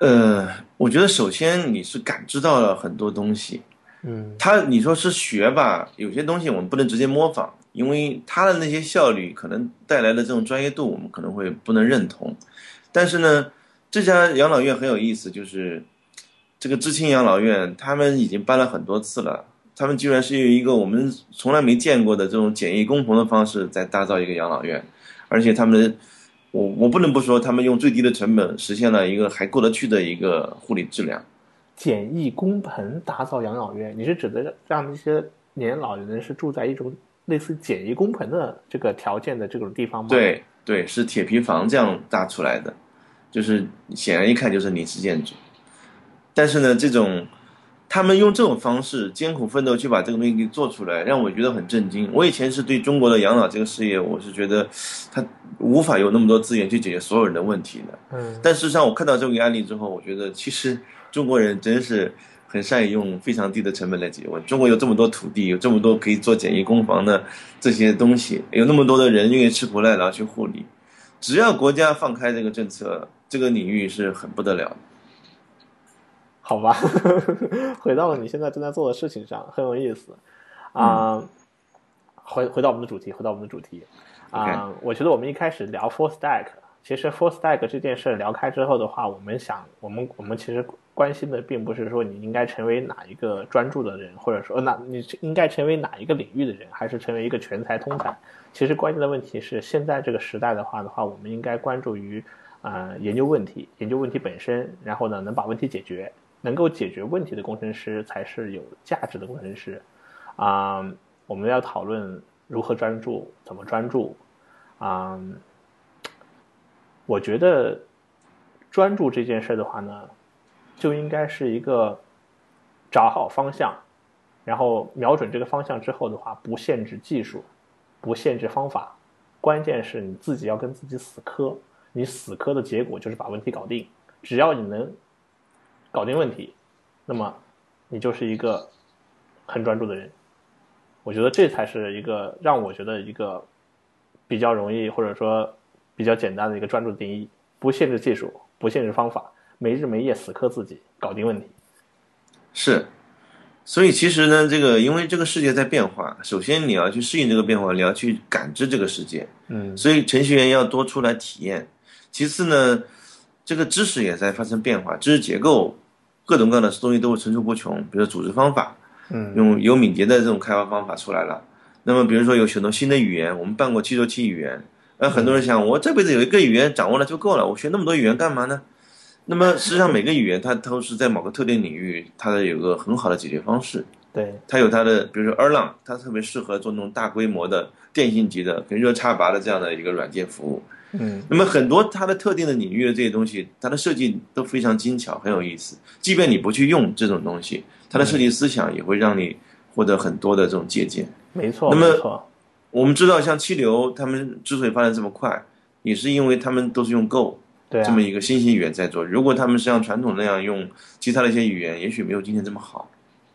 呃，我觉得首先你是感知到了很多东西，嗯他你说是学吧，有些东西我们不能直接模仿，因为他的那些效率可能带来的这种专业度，我们可能会不能认同。但是呢，这家养老院很有意思，就是这个知青养老院，他们已经搬了很多次了，他们居然是用一个我们从来没见过的这种简易工棚的方式在打造一个养老院，而且他们的。我我不能不说，他们用最低的成本实现了一个还过得去的一个护理质量。简易工棚打造养老院，你是指的让那些年老人是住在一种类似简易工棚的这个条件的这种地方吗？，对对，是铁皮房这样搭出来的，就是显然一看就是临时建筑。但是呢，这种他们用这种方式艰苦奋斗去把这个东西给做出来，让我觉得很震惊。我以前是对中国的养老这个事业，我是觉得他无法有那么多资源去解决所有人的问题的。嗯但事实上，我看到这个案例之后，我觉得其实中国人真是很善于用非常低的成本来解决问题。中国有这么多土地，有这么多可以做简易工房的这些东西，有那么多的人愿意吃苦耐劳去护理，只要国家放开这个政策，这个领域是很不得了的。好吧，回到了你现在正在做的事情上，很有意思。啊、回回到我们的主题，回到我们的主题。啊、我觉得我们一开始聊 full stack，其实 full stack 这件事聊开之后的话，我们想，我们我们其实关心的并不是说你应该成为哪一个专注的人，或者说哪你应该成为哪一个领域的人，还是成为一个全才通才。其实关键的问题是，现在这个时代的话的话，我们应该关注于啊、呃研究问题，研究问题本身，然后呢能把问题解决，能够解决问题的工程师才是有价值的工程师。啊、我们要讨论如何专注，怎么专注。啊、我觉得专注这件事的话呢，就应该是一个找好方向，然后瞄准这个方向之后的话，不限制技术，不限制方法，关键是你自己要跟自己死磕。你死磕的结果就是把问题搞定。只要你能搞定问题，那么你就是一个很专注的人。我觉得这才是一个让我觉得一个比较容易或者说比较简单的一个专注的定义，不限制技术，不限制方法，没日没夜死磕自己，搞定问题。是，所以其实呢，这个因为这个世界在变化，首先你要去适应这个变化，你要去感知这个世界。嗯所以程序员要多出来体验。其次呢，这个知识也在发生变化，知识结构各种各样的东西都会层出不穷。比如组织方法，嗯用有敏捷的这种开发方法出来了。那么比如说有许多新的语言，我们办过七六七语言，呃，很多人想我这辈子有一个语言掌握了就够了，我学那么多语言干嘛呢？那么实际上每个语言它都是在某个特定领域，它的有个很好的解决方式。对，它有它的，比如说 Erlang，它特别适合做那种大规模的电信级的跟热插拔的这样的一个软件服务。嗯那么很多它的特定的领域的这些东西，它的设计都非常精巧，很有意思。即便你不去用这种东西，它的设计思想也会让你获得很多的这种借鉴。没错，那么我们知道，像气流他们之所以发展这么快，也是因为他们都是用 Go 对啊这么，一个新型语言在做。如果他们是像传统那样用其他的一些语言，也许没有今天这么好。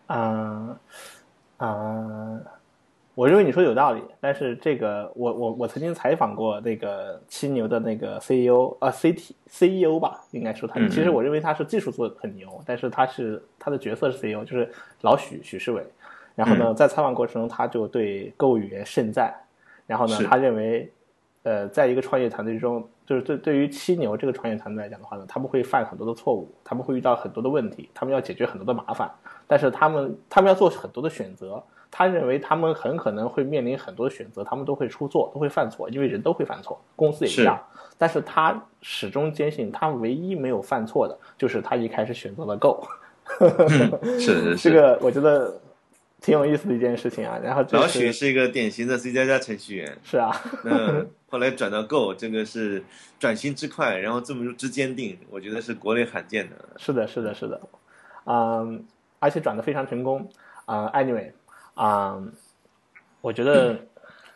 啊啊，我认为你说有道理，但是这个我我我曾经采访过那个七牛的那个 CEO 啊 CT CEO 吧，应该说他，其实我认为他是技术做的很牛，但是他是他的角色是 CEO，就是老许许世伟。然后呢，嗯。在采访过程中，他就对购物语言盛赞，然后呢，他认为，呃，在一个创业团队中，就是对对于七牛这个创业团队来讲的话呢，他们会犯很多的错误，他们会遇到很多的问题，他们要解决很多的麻烦，但是他们他们要做很多的选择，他认为他们很可能会面临很多选择，他们都会出错，都会犯错，因为人都会犯错，公司也一样。但是他始终坚信，他唯一没有犯错的就是他一开始选择了 Go。是是 是这。个我觉得挺有意思的一件事情啊。然后这老是许是一个典型的 C 加加程序员，是啊，那后来转到 Go，这个是转型之快，然后这么之坚定，我觉得是国内罕见的。是的，是的，是的，嗯，而且转的非常成功啊、anyway，啊、我觉得，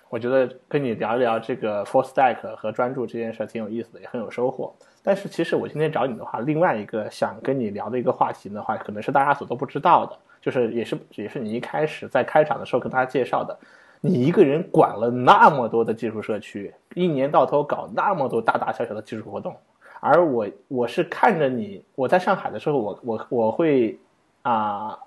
我觉得跟你聊一聊这个 f o r stack 和专注这件事挺有意思的，也很有收获。但是其实我今天找你的话，另外一个想跟你聊的一个话题的话，可能是大家所都不知道的，就是也是也是你一开始在开场的时候跟大家介绍的，你一个人管了那么多的技术社区，一年到头搞那么多大大小小的技术活动，而我我是看着你，我在上海的时候，我我我会啊、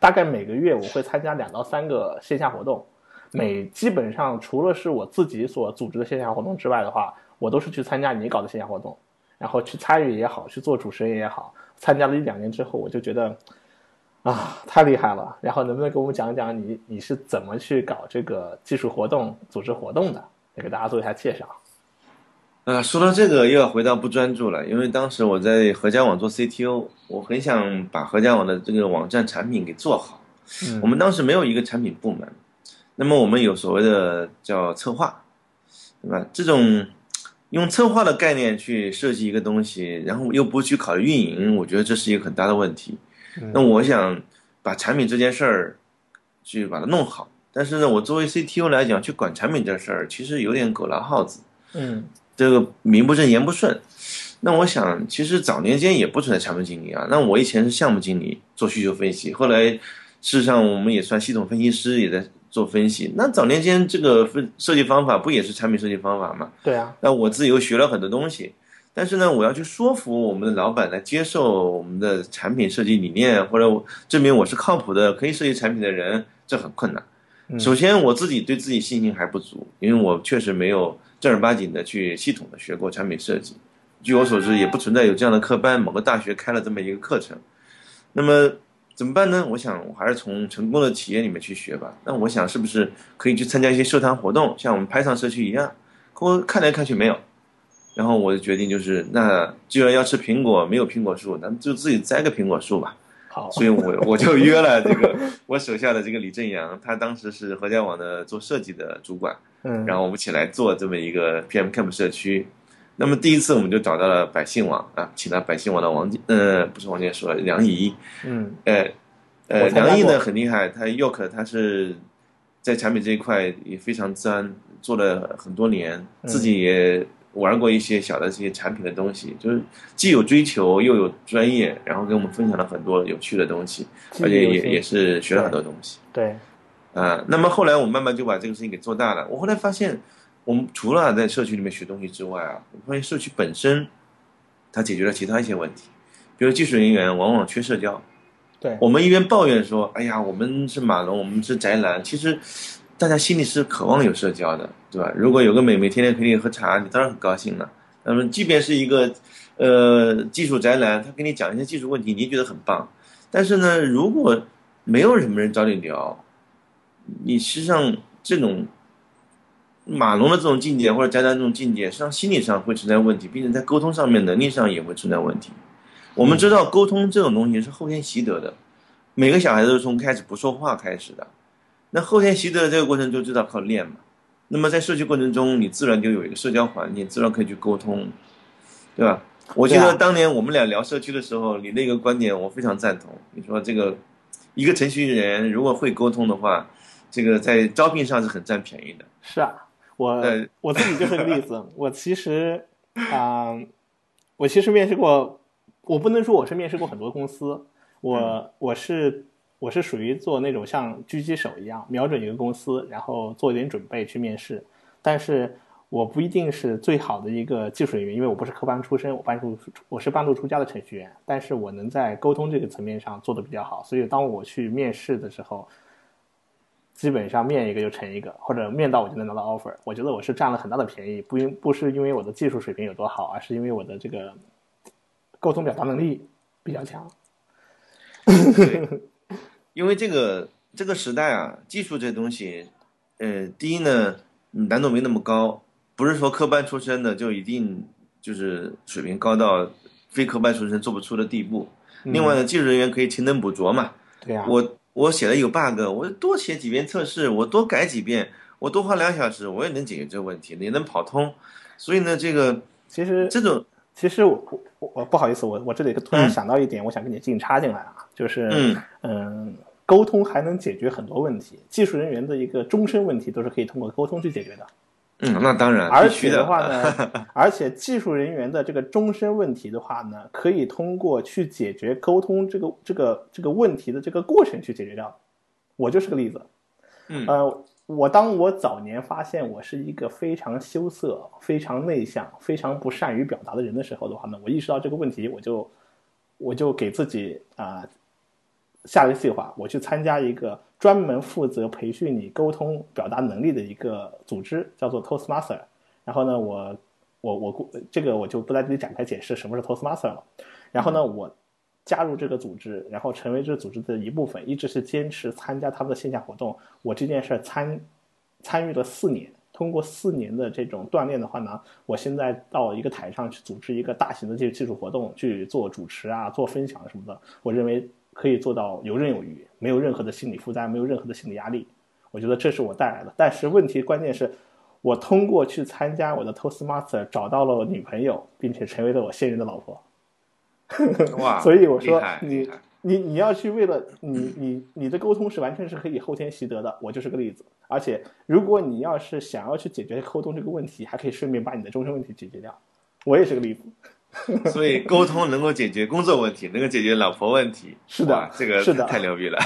大概每个月我会参加两到三个线下活动，每基本上除了是我自己所组织的线下活动之外的话，我都是去参加你搞的线下活动，然后去参与也好，去做主持人也好，参加了一两年之后，我就觉得啊太厉害了。然后能不能给我们讲讲你你是怎么去搞这个技术活动、组织活动的？也给大家做一下介绍。啊，说到这个又要回到不专注了，因为当时我在合家网做 CTO，我很想把合家网的这个网站产品给做好。嗯我们当时没有一个产品部门，那么我们有所谓的叫策划，对吧？这种用策划的概念去设计一个东西，然后又不去考虑运营，我觉得这是一个很大的问题。嗯那我想把产品这件事儿去把它弄好，但是呢，我作为 CTO 来讲，去管产品这事儿，其实有点狗拉耗子。嗯这个名不正言不顺。那我想，其实早年间也不存在产品经理啊。那我以前是项目经理，做需求分析，后来事实上我们也算系统分析师，也在做分析。那早年间这个分设计方法不也是产品设计方法吗？对啊，那我自己又学了很多东西，但是呢，我要去说服我们的老板来接受我们的产品设计理念，或者我证明我是靠谱的可以设计产品的人，这很困难。嗯首先，我自己对自己信心还不足，因为我确实没有正儿八经的去系统的学过产品设计。据我所知，也不存在有这样的课班，某个大学开了这么一个课程。那么怎么办呢？我想我还是从成功的企业里面去学吧。那我想是不是可以去参加一些社团活动，像我们拍上社区一样？可我看来看去没有。然后我就决定就是，那既然要吃苹果，没有苹果树，咱们就自己栽个苹果树吧。好，所以我我就 约了这个我手下的这个李正阳，他当时是合家网的做设计的主管，嗯，然后我们一起来做这么一个 PM Camp 社区。那么第一次我们就找到了百姓网啊，请了百姓网的王呃不是王建说梁怡，嗯。呃呃梁毅呢很厉害，他 Yoke 他是在产品这一块也非常专，做了很多年，嗯。自己也玩过一些小的这些产品的东西，就是既有追求又有专业，然后跟我们分享了很多有趣的东西，而且也也是学了很多东西。对，啊，那么后来我慢慢就把这个事情给做大了。我后来发现，我们除了在社区里面学东西之外啊，我发现社区本身它解决了其他一些问题，比如技术人员往往缺社交。对，我们一边抱怨说，哎呀，我们是码农，我们是宅男，其实大家心里是渴望有社交的，对吧？如果有个美眉天天陪你喝茶，你当然很高兴了。那么，即便是一个呃技术宅男，他跟你讲一些技术问题，你也觉得很棒。但是呢，如果没有什么人找你聊，你实际上这种马龙的这种境界或者宅男这种境界，实际上心理上会存在问题，并且在沟通上面能力上也会存在问题。我们知道沟通这种东西是后天习得的，每个小孩都是从开始不说话开始的。那后天习得的这个过程就知道靠练嘛。那么在社区过程中，你自然就有一个社交环境，自然可以去沟通，对吧？我记得当年我们俩聊社区的时候，你那个观点我非常赞同。你说这个一个程序员如果会沟通的话，这个在招聘上是很占便宜的。是啊，我我自己就是个例子。我其实啊，我其实面试过，我不能说我是面试过很多公司，我我是我是属于做那种像狙击手一样，瞄准一个公司，然后做一点准备去面试，但是。我不一定是最好的一个技术人员，因为我不是科班出身，我半路我是半路出家的程序员。但是我能在沟通这个层面上做的比较好，所以当我去面试的时候，基本上面一个就成一个，或者面到我就能拿到 offer。我觉得我是占了很大的便宜，不因不是因为我的技术水平有多好，而是因为我的这个沟通表达能力比较强。因为这个这个时代啊，技术这东西，呃，第一呢，难度没那么高。不是说科班出身的就一定就是水平高到非科班出身做不出的地步。另外呢，技术人员可以勤能补拙嘛。对呀。我我写的有 bug，我多写几遍测试，我多改几遍，我多花两小时，我也能解决这个问题，也能跑通。所以呢，这个其实这种其实我我我不好意思，我我这里突然想到一点，我想跟你进插进来啊，就是嗯嗯，沟通还能解决很多问题，技术人员的一个终身问题都是可以通过沟通去解决的。嗯，那当然，而且的话呢，而且技术人员的这个终身问题的话呢，可以通过去解决沟通这个这个这个问题的这个过程去解决掉。我就是个例子。嗯，呃，我当我早年发现我是一个非常羞涩、非常内向、非常不善于表达的人的时候的话呢，我意识到这个问题，我就我就给自己啊下一个计划，我去参加一个。专门负责培训你沟通表达能力的一个组织，叫做 Toastmaster。然后呢，我我我这个我就不在这里展开解释什么是 Toastmaster 了。然后呢，我加入这个组织，然后成为这个组织的一部分，一直是坚持参加他们的线下活动。我这件事参参与了四年，通过四年的这种锻炼的话呢，我现在到一个台上去组织一个大型的这个技术活动，去做主持啊，做分享什么的。我认为。可以做到游刃有余，没有任何的心理负担，没有任何的心理压力。我觉得这是我带来的。但是问题关键是，我通过去参加我的 Toastmaster 找到了女朋友，并且成为了我现任的老婆。哇！所以我说你你你要去为了你你你的沟通是完全是可以后天习得的。我就是个例子。而且如果你要是想要去解决沟通这个问题，还可以顺便把你的终身问题解决掉。我也是个例子。所以沟通能够解决工作问题，能够解决老婆问题，是的，这个是的，太牛逼了。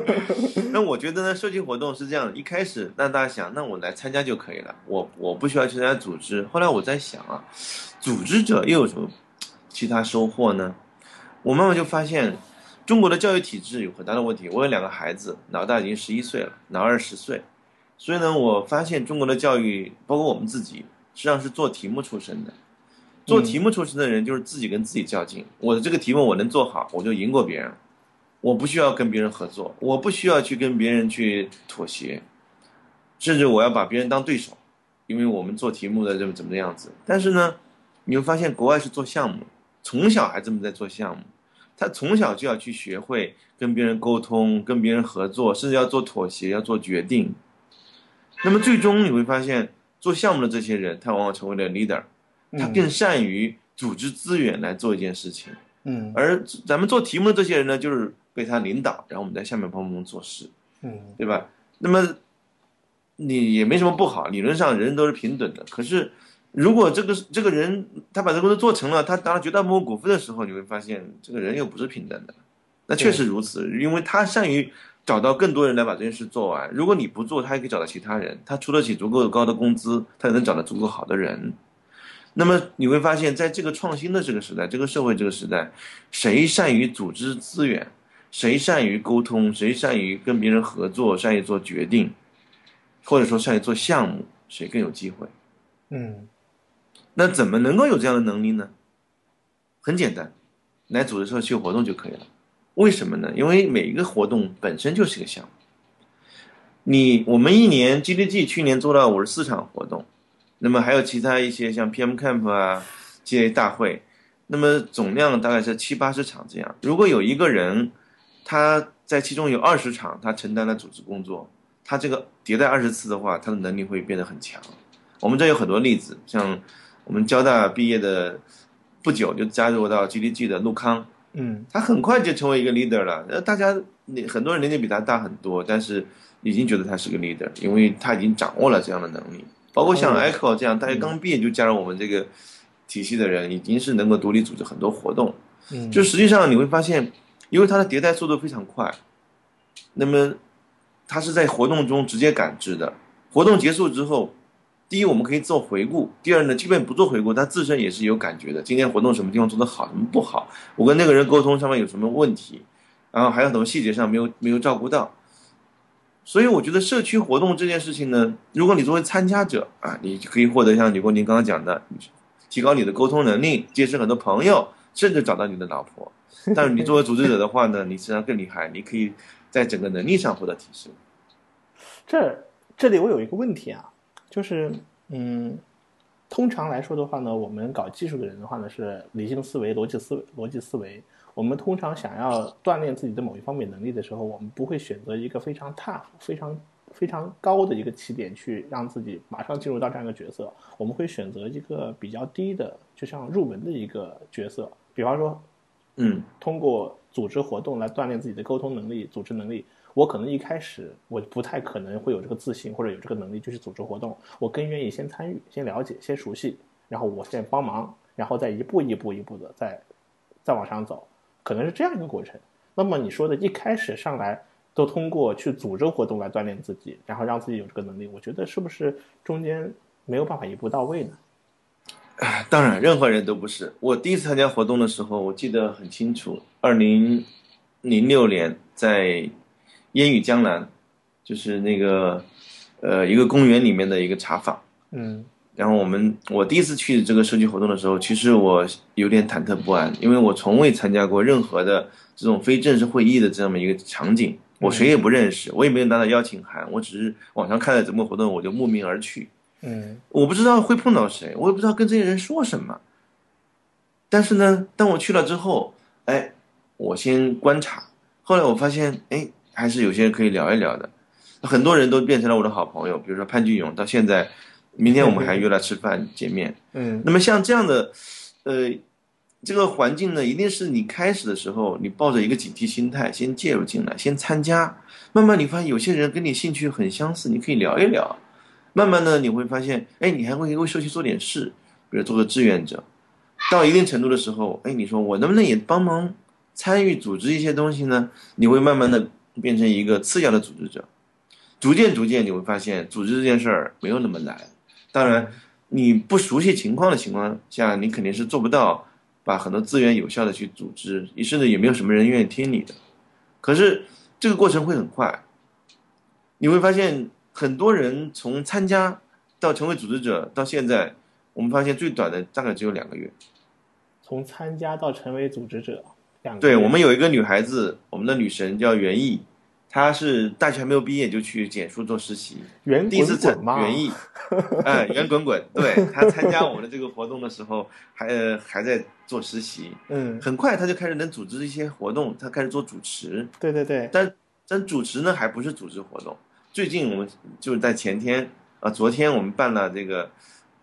那我觉得呢，社区活动是这样，一开始让大家想，那我来参加就可以了，我我不需要去参加组织。后来我在想啊，组织者又有什么其他收获呢？我慢慢就发现，中国的教育体制有很大的问题。我有两个孩子，老大已经十一岁了，老二十岁，所以呢，我发现中国的教育，包括我们自己，实际上是做题目出身的。做题目出身的人就是自己跟自己较劲。我的这个题目我能做好，我就赢过别人。我不需要跟别人合作，我不需要去跟别人去妥协，甚至我要把别人当对手，因为我们做题目的这么怎么样子。但是呢，你会发现国外是做项目，从小孩子们在做项目，他从小就要去学会跟别人沟通、跟别人合作，甚至要做妥协、要做决定。那么最终你会发现，做项目的这些人，他往往成为了 leader。他更善于组织资源来做一件事情，嗯，而咱们做题目的这些人呢，就是被他领导，然后我们在下面帮忙做事，嗯，对吧？那么你也没什么不好，理论上人人都是平等的。可是如果这个这个人他把这个工作做成了，他拿了绝大部分股份的时候，你会发现这个人又不是平等的。那确实如此，因为他善于找到更多人来把这件事做完。如果你不做，他还可以找到其他人，他出得起足够高的工资，他也能找到足够好的人。那么你会发现，在这个创新的这个时代，这个社会这个时代，谁善于组织资源，谁善于沟通，谁善于跟别人合作，善于做决定，或者说善于做项目，谁更有机会？嗯，那怎么能够有这样的能力呢？很简单，来组织社区活动就可以了。为什么呢？因为每一个活动本身就是一个项目。你我们一年 GDG 去年做了五十四场活动。那么还有其他一些像 PM Camp 啊这些大会，那么总量大概是七八十场这样。如果有一个人，他在其中有二十场，他承担了组织工作，他这个迭代二十次的话，他的能力会变得很强。我们这有很多例子，像我们交大毕业的不久就加入到 GDG 的陆康，嗯，他很快就成为一个 leader 了。那，大家很多人年纪比他大很多，但是已经觉得他是个 leader，因为他已经掌握了这样的能力。包括像 Echo 这样，大学刚毕业就加入我们这个体系的人，已经是能够独立组织很多活动。嗯，就实际上你会发现，因为它的迭代速度非常快，那么它是在活动中直接感知的。活动结束之后，第一我们可以做回顾，第二呢，即便不做回顾，他自身也是有感觉的。今天活动什么地方做得好，什么不好，我跟那个人沟通上面有什么问题，然后还有很多细节上没有没有照顾到。所以我觉得社区活动这件事情呢，如果你作为参加者啊，你可以获得像李国宁刚刚讲的，提高你的沟通能力，结识很多朋友，甚至找到你的老婆。但是你作为组织者的话呢，你实际上更厉害，你可以在整个能力上获得提升。这这里我有一个问题啊，就是嗯，通常来说的话呢，我们搞技术的人的话呢是理性思维、逻辑思维、逻辑思维。我们通常想要锻炼自己的某一方面能力的时候，我们不会选择一个非常 tough、非常非常高的一个起点去让自己马上进入到这样一个角色。我们会选择一个比较低的，就像入门的一个角色。比方说，嗯，通过组织活动来锻炼自己的沟通能力、组织能力。我可能一开始我不太可能会有这个自信或者有这个能力，就去组织活动。我更愿意先参与、先了解、先熟悉，然后我先帮忙，然后再一步一步一步的再再往上走。可能是这样一个过程。那么你说的一开始上来都通过去组织活动来锻炼自己，然后让自己有这个能力，我觉得是不是中间没有办法一步到位呢？当然，任何人都不是。我第一次参加活动的时候，我记得很清楚，二零零六年在烟雨江南，就是那个呃一个公园里面的一个茶坊。嗯。然后我们，我第一次去这个社区活动的时候，其实我有点忐忑不安，因为我从未参加过任何的这种非正式会议的这么一个场景，我谁也不认识，我也没有拿到邀请函，我只是网上看了整个活动，我就慕名而去。嗯，我不知道会碰到谁，我也不知道跟这些人说什么。但是呢，当我去了之后，哎，我先观察，后来我发现，哎，还是有些人可以聊一聊的，很多人都变成了我的好朋友，比如说潘俊勇，到现在。明天我们还约了吃饭见面。嗯，那么像这样的，呃，这个环境呢，一定是你开始的时候，你抱着一个警惕心态，先介入进来，先参加。慢慢你发现有些人跟你兴趣很相似，你可以聊一聊。慢慢的你会发现，哎，你还会为社区做点事，比如做个志愿者。到一定程度的时候，哎，你说我能不能也帮忙参与组织一些东西呢？你会慢慢的变成一个次要的组织者。逐渐逐渐你会发现，组织这件事儿没有那么难。当然，你不熟悉情况的情况下，你肯定是做不到把很多资源有效的去组织，甚至也没有什么人愿意听你的。可是这个过程会很快，你会发现很多人从参加到成为组织者到现在，我们发现最短的大概只有两个月。从参加到成为组织者，两对我们有一个女孩子，我们的女神叫袁毅。他是大学还没有毕业就去简书做实习，袁第一次滚滚袁毅，哎，袁滚滚，对他参加我们的这个活动的时候，还呃还在做实习，嗯，很快他就开始能组织一些活动，他开始做主持，对对对，但但主持呢还不是组织活动，最近我们就是在前天啊，昨天我们办了这个，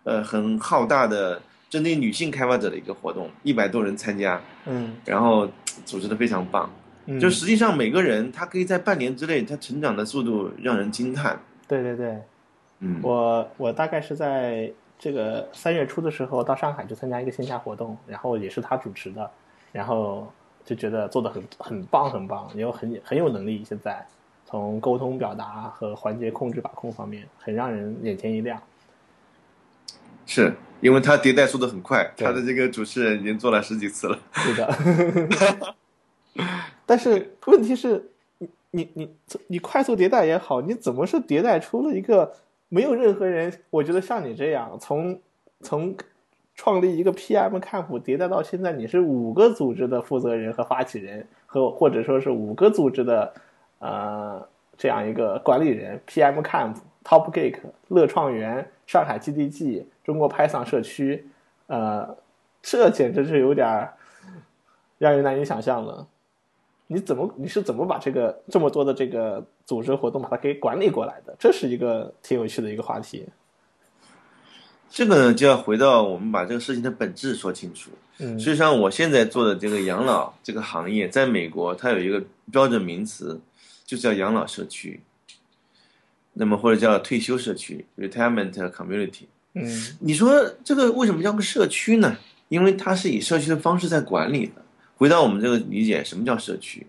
呃，很浩大的针对女性开发者的一个活动，一百多人参加，嗯，然后组织的非常棒。就实际上每个人他可以在半年之内，他成长的速度让人惊叹。对对对，嗯，我我大概是在这个三月初的时候到上海去参加一个线下活动，然后也是他主持的，然后就觉得做的很很棒很棒，也有很很有能力。现在从沟通表达和环节控制把控方面，很让人眼前一亮。是因为他迭代速度很快，他的这个主持人已经做了十几次了。是的。但是问题是，你你你你快速迭代也好，你怎么是迭代出了一个没有任何人？我觉得像你这样，从从创立一个 PM Camp 迭代到现在，你是五个组织的负责人和发起人，和或者说是五个组织的呃这样一个管理人，PM Camp、Top Geek、乐创园、上海 GDG、中国 Python 社区，呃，这简直是有点让人难以想象的。你怎么你是怎么把这个这么多的这个组织活动把它给管理过来的？这是一个挺有趣的一个话题。这个呢，就要回到我们把这个事情的本质说清楚。嗯实际上，我现在做的这个养老这个行业，在美国它有一个标准名词，就叫养老社区，那么或者叫退休社区 （retirement community）。嗯你说这个为什么叫个社区呢？因为它是以社区的方式在管理的。回到我们这个理解，什么叫社区？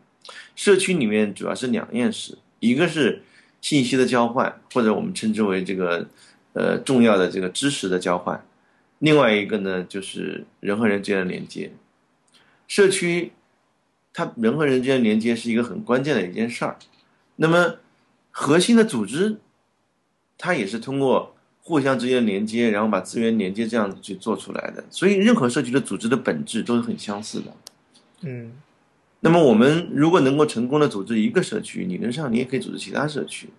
社区里面主要是两件事，一个是信息的交换，或者我们称之为这个呃重要的这个知识的交换；另外一个呢，就是人和人之间的连接。社区，它人和人之间连接是一个很关键的一件事儿。那么核心的组织，它也是通过互相之间的连接，然后把资源连接这样子去做出来的。所以，任何社区的组织的本质都是很相似的。嗯那么，我们如果能够成功的组织一个社区，理论上你也可以组织其他社区，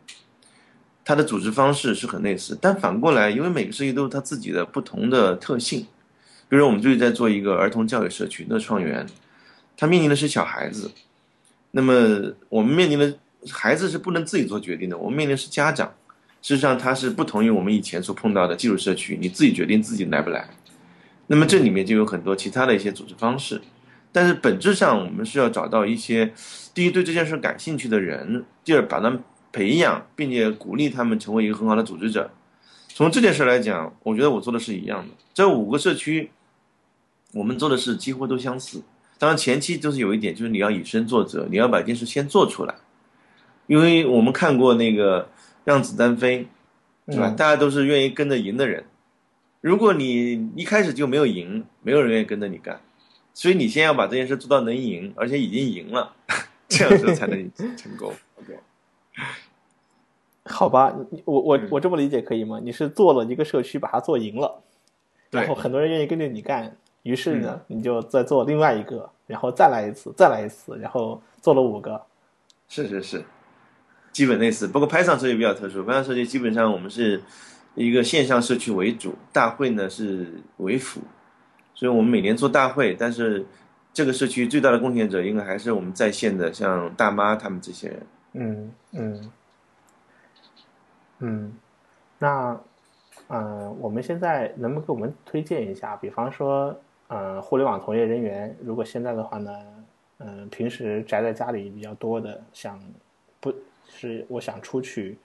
它的组织方式是很类似。但反过来，因为每个社区都有它自己的不同的特性，比如我们最近在做一个儿童教育社区乐创园，它面临的是小孩子，那么我们面临的孩子是不能自己做决定的，我们面临的是家长。事实上，它是不同于我们以前所碰到的技术社区，你自己决定自己来不来。那么这里面就有很多其他的一些组织方式。但是本质上，我们是要找到一些，第一对这件事感兴趣的人，第二把他们培养，并且鼓励他们成为一个很好的组织者。从这件事来讲，我觉得我做的是一样的。这五个社区，我们做的事几乎都相似。当然前期就是有一点，就是你要以身作则，你要把一件事先做出来。因为我们看过那个《让子弹飞》，对吧？嗯大家都是愿意跟着赢的人。如果你一开始就没有赢，没有人愿意跟着你干。所以你先要把这件事做到能赢，而且已经赢了，这样子才能 成功。OK，好吧，我我嗯我这么理解可以吗？你是做了一个社区，把它做赢了，然后很多人愿意跟着你干，于是呢，你就再做另外一个，然后再来一次，再来一次，然后做了五个。是是是，基本类似。不过 Python 社区比较特殊，Python 社区基本上我们是一个线上社区为主，大会呢是为辅，所以我们每年做大会，但是这个社区最大的贡献者应该还是我们在线的，像大妈他们这些人。嗯嗯嗯，那嗯、呃我们现在能不能给我们推荐一下？比方说，呃，互联网从业人员，如果现在的话呢，嗯、平时宅在家里比较多的，想不是我想出去，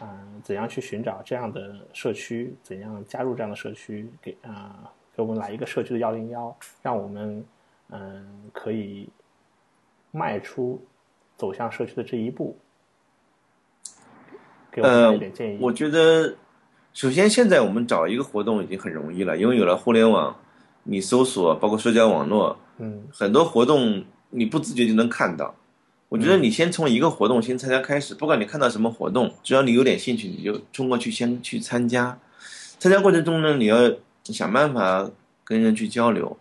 嗯、怎样去寻找这样的社区？怎样加入这样的社区？给啊、给我们来一个社区的幺零幺，让我们嗯、可以迈出走向社区的这一步。给我们呃一点建议。我觉得，首先现在我们找一个活动已经很容易了，因为有了互联网，你搜索包括社交网络，嗯很多活动你不自觉就能看到。我觉得你先从一个活动先参加开始，不管你看到什么活动，只要你有点兴趣，你就冲过去先去参加。参加过程中呢，你要想办法跟人去交流，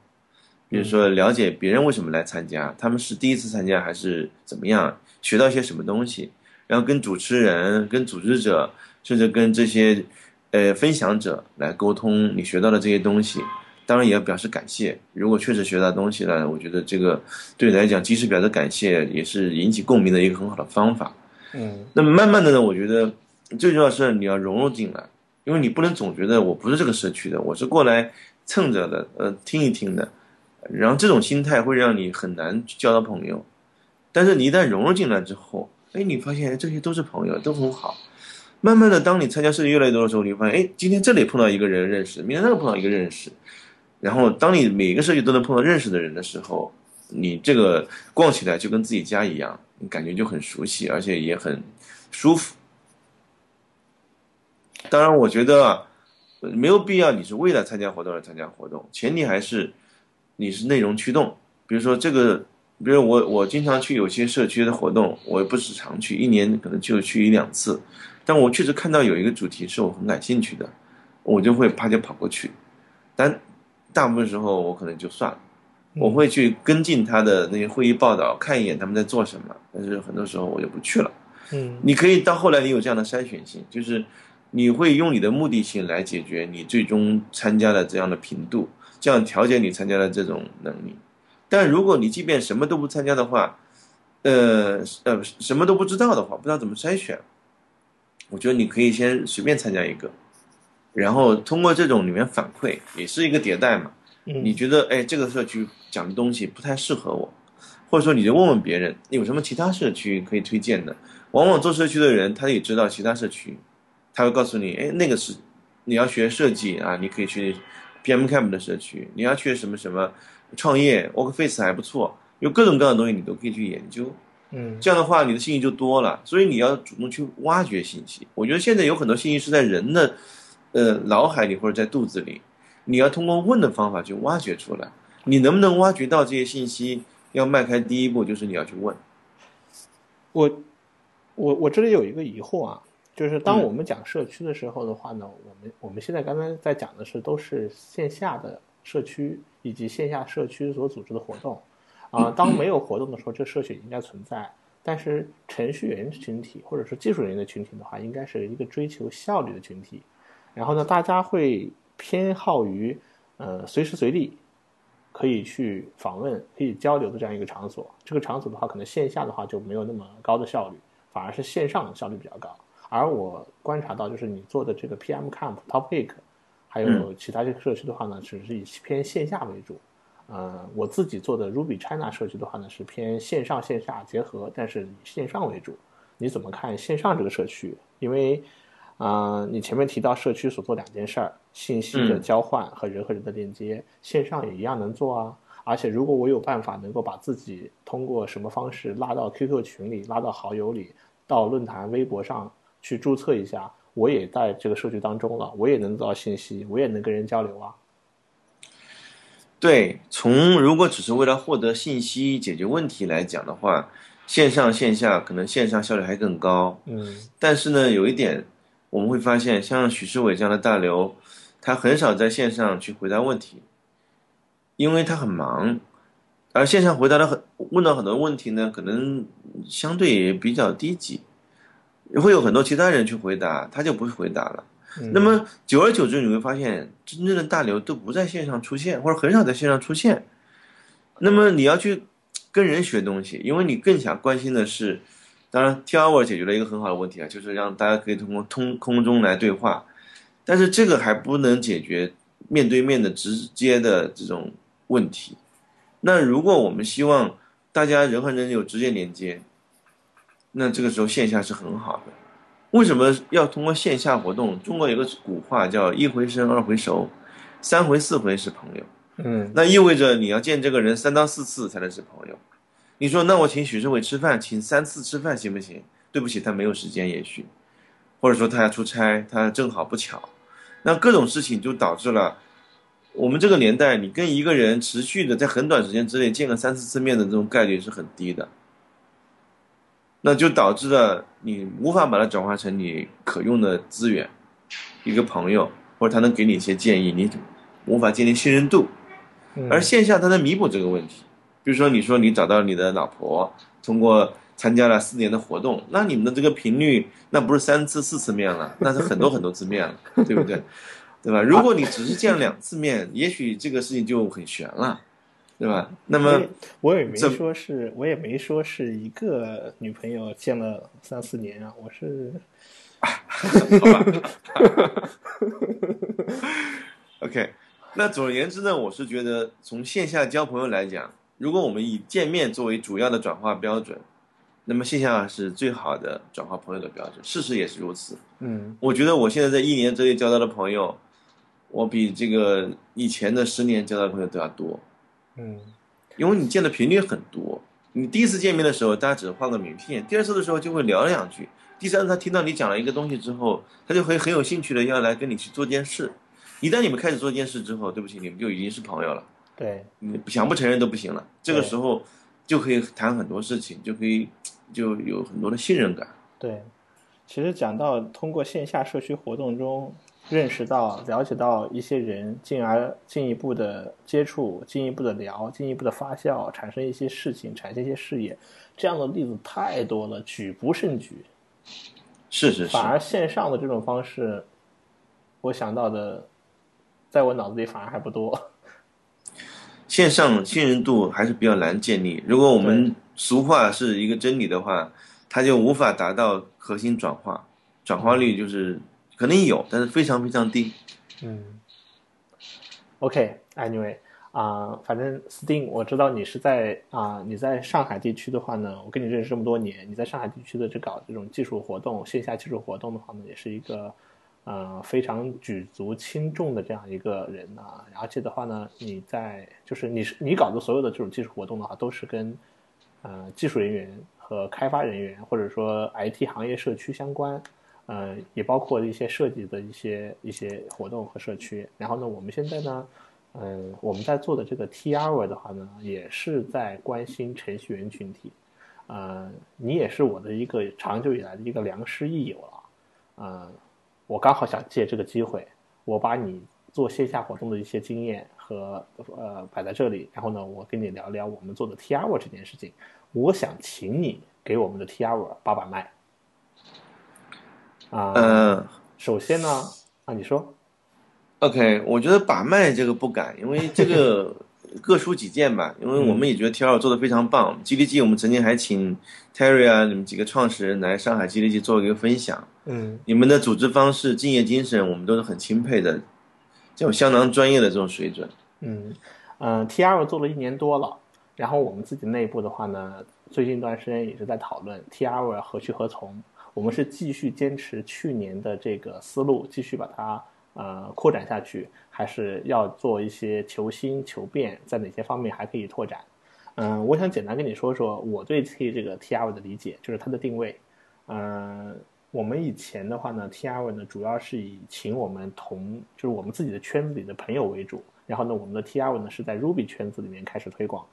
比如说了解别人为什么来参加，他们是第一次参加还是怎么样，学到一些什么东西，然后跟主持人、跟组织者，甚至跟这些呃分享者来沟通你学到的这些东西。当然也要表示感谢。如果确实学到东西了，我觉得这个对你来讲，及时表达感谢也是引起共鸣的一个很好的方法。嗯那么慢慢的呢，我觉得最重要是你要融入进来，因为你不能总觉得我不是这个社区的，我是过来蹭着的，呃，听一听的。然后这种心态会让你很难交到朋友。但是你一旦融入进来之后，哎，你发现这些都是朋友，都很好。慢慢的，当你参加社区越来越多的时候，你会发现，哎，今天这里碰到一个人认识，明天那个碰到一个认识。然后，当你每个社区都能碰到认识的人的时候，你这个逛起来就跟自己家一样，你感觉就很熟悉，而且也很舒服。当然，我觉得没有必要你是为了参加活动而参加活动，前提还是你是内容驱动。比如说这个，比如我我经常去有些社区的活动，我也不是常去，一年可能就去一两次，但我确实看到有一个主题是我很感兴趣的，我就会啪就跑过去。但大部分时候我可能就算了，我会去跟进他的那些会议报道，看一眼他们在做什么，但是很多时候我就不去了。嗯你可以到后来，你有这样的筛选性，就是你会用你的目的性来解决你最终参加的这样的频度，这样调节你参加的这种能力。但如果你即便什么都不参加的话，呃呃，什么都不知道的话，不知道怎么筛选，我觉得你可以先随便参加一个，然后通过这种里面反馈，也是一个迭代嘛。嗯你觉得哎，这个社区讲的东西不太适合我，或者说你就问问别人有什么其他社区可以推荐的。往往做社区的人，他也知道其他社区，他会告诉你，哎，那个是你要学设计啊，你可以去 PM Camp 的社区；你要去什么什么创业，Workface 还不错，有各种各样的东西你都可以去研究。嗯这样的话，你的信息就多了，所以你要主动去挖掘信息。我觉得现在有很多信息是在人的呃脑海里或者在肚子里，你要通过问的方法去挖掘出来。你能不能挖掘到这些信息？要迈开第一步，就是你要去问。我我我这里有一个疑惑啊，就是当嗯我们讲社区的时候的话呢，我们我们现在刚才在讲的是都是线下的社区以及线下社区所组织的活动啊、当没有活动的时候，这社区应该存在。但是程序员群体或者是技术人员的群体的话，应该是一个追求效率的群体。然后呢，大家会偏好于呃随时随地可以去访问、可以交流的这样一个场所。这个场所的话，可能线下的话就没有那么高的效率，反而是线上效率比较高。而我观察到，就是你做的这个 PM Camp、Top Week，还有其他这个社区的话呢，只是以偏线下为主。呃，我自己做的 Ruby China 社区的话呢，是偏线上线下结合，但是以线上为主。你怎么看线上这个社区？因为啊、呃你前面提到社区所做两件事儿，信息的嗯交换和人和人的链接，线上也一样能做啊。而且如果我有办法能够把自己通过什么方式拉到 QQ 群里、拉到好友里、到论坛、微博上去注册一下，我也在这个社区当中了，我也能得到信息，我也能跟人交流啊。对，从如果只是为了获得信息、解决问题来讲的话，线上线下可能线上效率还更高。嗯但是呢，有一点我们会发现，像许世伟这样的大流，他很少在线上去回答问题，因为他很忙，而线上回答的很问到很多问题呢，可能相对也比较低级，会有很多其他人去回答，他就不会回答了。嗯那么久而久之，你会发现，真正的大牛都不在线上出现，或者很少在线上出现。那么你要去跟人学东西，因为你更想关心的是，当然 T hour 解决了一个很好的问题啊，就是让大家可以通过通空中来对话，但是这个还不能解决面对面的直接的这种问题。那如果我们希望大家人和人有直接连接，那这个时候线下是很好的。为什么要通过线下活动？中国有个古话叫“一回生，二回熟，三回四回是朋友”。嗯那意味着你要见这个人三到四次才能是朋友。你说，那我请许志伟吃饭，请三次吃饭行不行？对不起，他没有时间，也许，或者说他要出差，他正好不巧。那各种事情就导致了我们这个年代，你跟一个人持续的在很短时间之内见个三四次面的这种概率是很低的。那就导致了你无法把它转化成你可用的资源，一个朋友，或者他能给你一些建议，你无法建立信任度。嗯而线下它能弥补这个问题。比如说，你说你找到你的老婆，通过参加了四年的活动，那你们的这个频率，那不是三次四次面了，那是很多很多次面了，对不对？对吧？如果你只是见了两次面，也许这个事情就很悬了，对吧？那么我也没说是，我也没说是一个女朋友见了三四年啊，我是 好吧。OK，那总而言之呢，我是觉得从线下交朋友来讲，如果我们以见面作为主要的转化标准，那么线下是最好的转化朋友的标准。事实也是如此。嗯我觉得我现在在一年之内交到的朋友，我比这个以前的十年交到的朋友都要多，嗯因为你见的频率很多。你第一次见面的时候，大家只是换个名片；第二次的时候就会聊两句；第三次他听到你讲了一个东西之后，他就会很有兴趣的要来跟你去做件事。一旦你们开始做件事之后，对不起，你们就已经是朋友了，对，你想不承认都不行了。这个时候就可以谈很多事情，就可以就有很多的信任感。对，其实讲到通过线下社区活动中认识到、了解到一些人，进而进一步的接触、进一步的聊、进一步的发酵，产生一些事情，产生一些事业，这样的例子太多了，举不胜举。是是是反，而线上的这种方式，我想到的，在我脑子里反而还不多。线上信任度还是比较难建立。如果我们俗话是一个真理的话，它就无法达到核心转化，转化率就是肯定有，但是非常非常低。嗯，OK，Anyway，啊、反正 Steam 我知道你是在啊、你在上海地区的话呢，我跟你认识这么多年，你在上海地区的这搞这种技术活动，线下技术活动的话呢，也是一个呃非常举足轻重的这样一个人啊。而且的话呢，你在就是你是你搞的所有的这种技术活动的话，都是跟呃技术人员和开发人员或者说 IT 行业社区相关。呃，也包括一些设计的一些一些活动和社区。然后呢，我们现在呢，嗯、我们在做的这个 T R 的话呢，也是在关心程序员群体。呃，你也是我的一个长久以来的一个良师益友了。呃，我刚好想借这个机会，我把你做线下活动的一些经验和呃摆在这里，然后呢，我跟你聊聊我们做的 T R 这件事情。我想请你给我们的 T R 把把脉。啊、嗯首先呢，啊，你说，，OK，我觉得把脉这个不敢，因为这个 各抒己见吧。因为我们也觉得 T 二做的非常棒，GDG 我们曾经还请 Terry 啊，你们几个创始人来上海 GDG 做一个分享。嗯你们的组织方式、敬业精神，我们都是很钦佩的，这种相当专业的这种水准。嗯嗯，T R 做了一年多了，然后我们自己内部的话呢，最近一段时间也是在讨论 T R 何去何从。我们是继续坚持去年的这个思路，继续把它呃扩展下去，还是要做一些求新求变，在哪些方面还可以拓展？嗯，我想简单跟你说说我对 T 这个 T R 的理解，就是它的定位。嗯，我们以前的话呢，T R 呢主要是以请我们同就是我们自己的圈子里的朋友为主，然后呢，我们的 T R 呢是在 Ruby 圈子里面开始推广。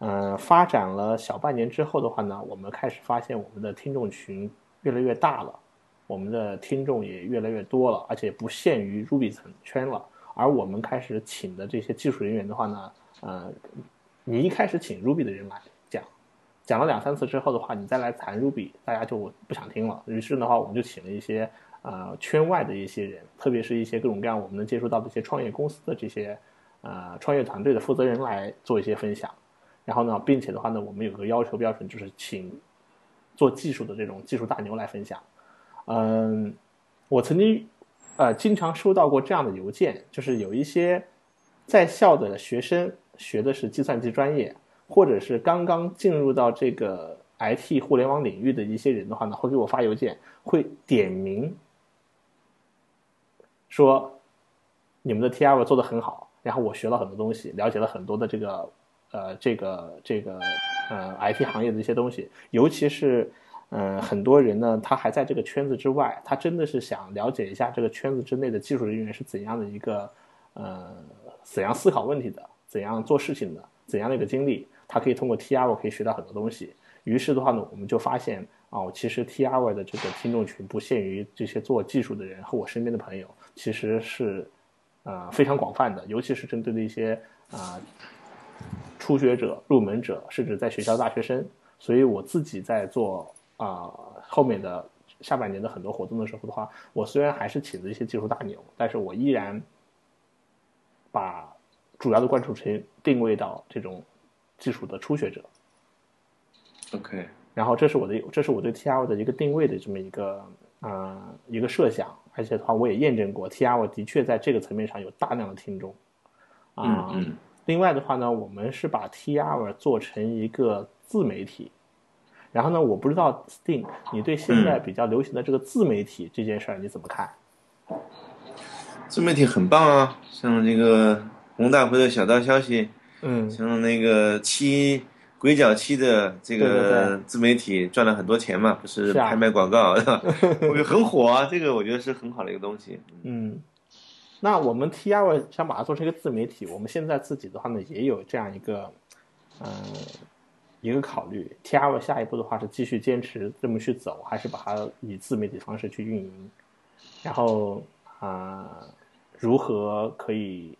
嗯，发展了小半年之后的话呢，我们开始发现我们的听众群越来越大了，我们的听众也越来越多了，而且不限于 Ruby 层圈了。而我们开始请的这些技术人员的话呢，呃，你一开始请 Ruby 的人来讲，讲了两三次之后的话，你再来谈 Ruby，大家就不想听了。于是的话，我们就请了一些呃圈外的一些人，特别是一些各种各样我们能接触到的一些创业公司的这些呃创业团队的负责人来做一些分享。然后呢，并且的话呢，我们有个要求标准，就是请做技术的这种技术大牛来分享。嗯，我曾经呃经常收到过这样的邮件，就是有一些在校的学生学的是计算机专业，或者是刚刚进入到这个 IT 互联网领域的一些人的话呢，会给我发邮件，会点名说你们的 T R 做的很好，然后我学了很多东西，了解了很多的这个呃这个这个呃 IT 行业的一些东西，尤其是。嗯，很多人呢，他还在这个圈子之外，他真的是想了解一下这个圈子之内的技术人员是怎样的一个，呃，怎样思考问题的，怎样做事情的，怎样的一个经历，他可以通过 T R 可以学到很多东西。于是的话呢，我们就发现哦，其实 T R 的这个听众群不限于这些做技术的人和我身边的朋友，其实是呃非常广泛的，尤其是针对的一些啊、初学者、入门者，甚至在学校大学生。所以我自己在做。啊、呃，后面的下半年的很多活动的时候的话，我虽然还是请了一些技术大牛，但是我依然把主要的关注群定位到这种技术的初学者。OK，然后这是我的，这是我对 TR 的一个定位的这么一个呃一个设想，而且的话我也验证过，TR 的确在这个层面上有大量的听众。啊、嗯嗯，另外的话呢，我们是把 TR 做成一个自媒体。然后呢，我不知道 Sting，你对现在比较流行的这个自媒体这件事儿你怎么看？自媒体很棒啊，像这个洪大辉的小道消息，嗯像那个七鬼脚七的这对对个自媒体赚了很多钱嘛，不是拍卖广告，是吧？我觉得很火啊，这个我觉得是很好的一个东西。嗯，那我们 TR 想把它做成一个自媒体，我们现在自己的话呢也有这样一个，嗯、一个考虑。TR 下一步的话是继续坚持这么去走，还是把它以自媒体方式去运营？然后啊、如何可以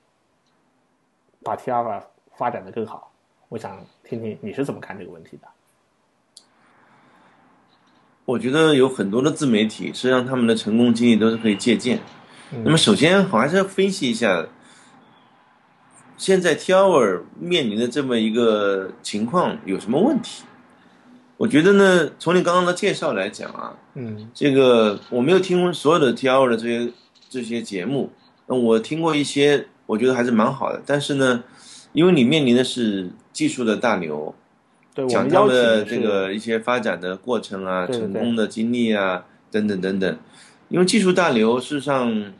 把 TR 发展的更好？我想听听你是怎么看这个问题的。我觉得有很多的自媒体，实际上他们的成功经历都是可以借鉴。嗯那么首先，我还是要分析一下，现在 T Hour 面临的这么一个情况有什么问题？我觉得呢，从你刚刚的介绍来讲啊，嗯这个我没有听所有的 T Hour 的这些这些节目，那我听过一些，我觉得还是蛮好的。但是呢，因为你面临的是技术的大牛，对，我讲他们的这个一些发展的过程啊，对对成功的经历啊，等等等等。因为技术大牛事实上，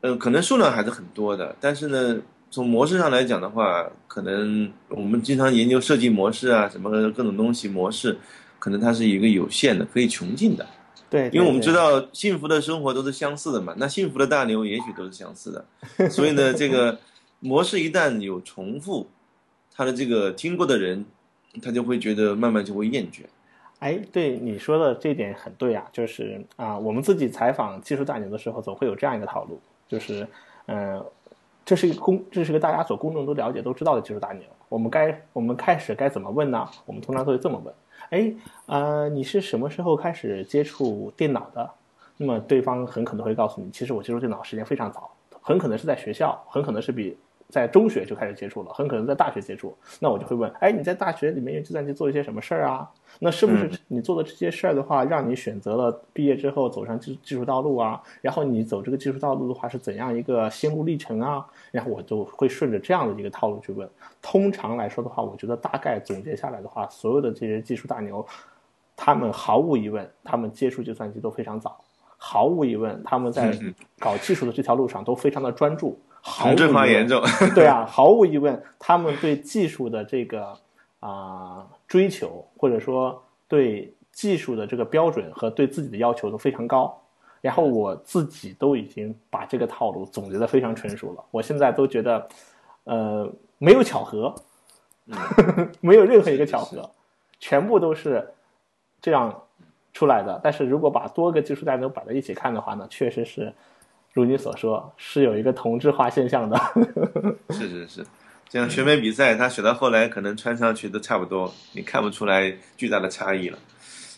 呃，可能数量还是很多的，但是呢，从模式上来讲的话，可能我们经常研究设计模式啊，什么各种东西模式，可能它是一个有限的，可以穷尽的。对，因为我们知道，道幸福的生活都是相似的嘛，那幸福的大牛也许都是相似的，所以呢，这个 模式一旦有重复，他的这个听过的人，他就会觉得慢慢就会厌倦。哎，对你说的这点很对啊，就是啊、我们自己采访技术大牛的时候，总会有这样一个套路，就是嗯、这是一个公，这是个大家所公众都了解、都知道的技术大牛。我们该我们开始该怎么问呢？我们通常都会这么问：哎，呃，你是什么时候开始接触电脑的？那么对方很可能会告诉你，其实我接触电脑时间非常早，很可能是在学校，很可能是比在中学就开始接触了，很可能在大学接触。那我就会问：哎，你在大学里面用计算机做一些什么事儿啊？那是不是你做的这些事儿的话，让你选择了毕业之后走上技技术道路啊？然后你走这个技术道路的话是怎样一个心路历程啊？然后我就会顺着这样的一个套路去问。通常来说的话，我觉得大概总结下来的话，所有的这些技术大牛，他们毫无疑问，他们接触计算机都非常早，毫无疑问，他们在嗯搞技术的这条路上都非常的专注。毫无同质化疑问。严重，对啊，毫无疑问，他们对技术的这个啊、追求，或者说对技术的这个标准和对自己的要求都非常高。然后我自己都已经把这个套路总结的非常成熟了，我现在都觉得，呃，没有巧合，没有任何一个巧合，全部都是这样出来的。但是如果把多个技术大牛摆在一起看的话呢，确实是如你所说，是有一个同质化现象的。是 是是，这样选美比赛，他选到后来可能穿上去都差不多，你看不出来巨大的差异了。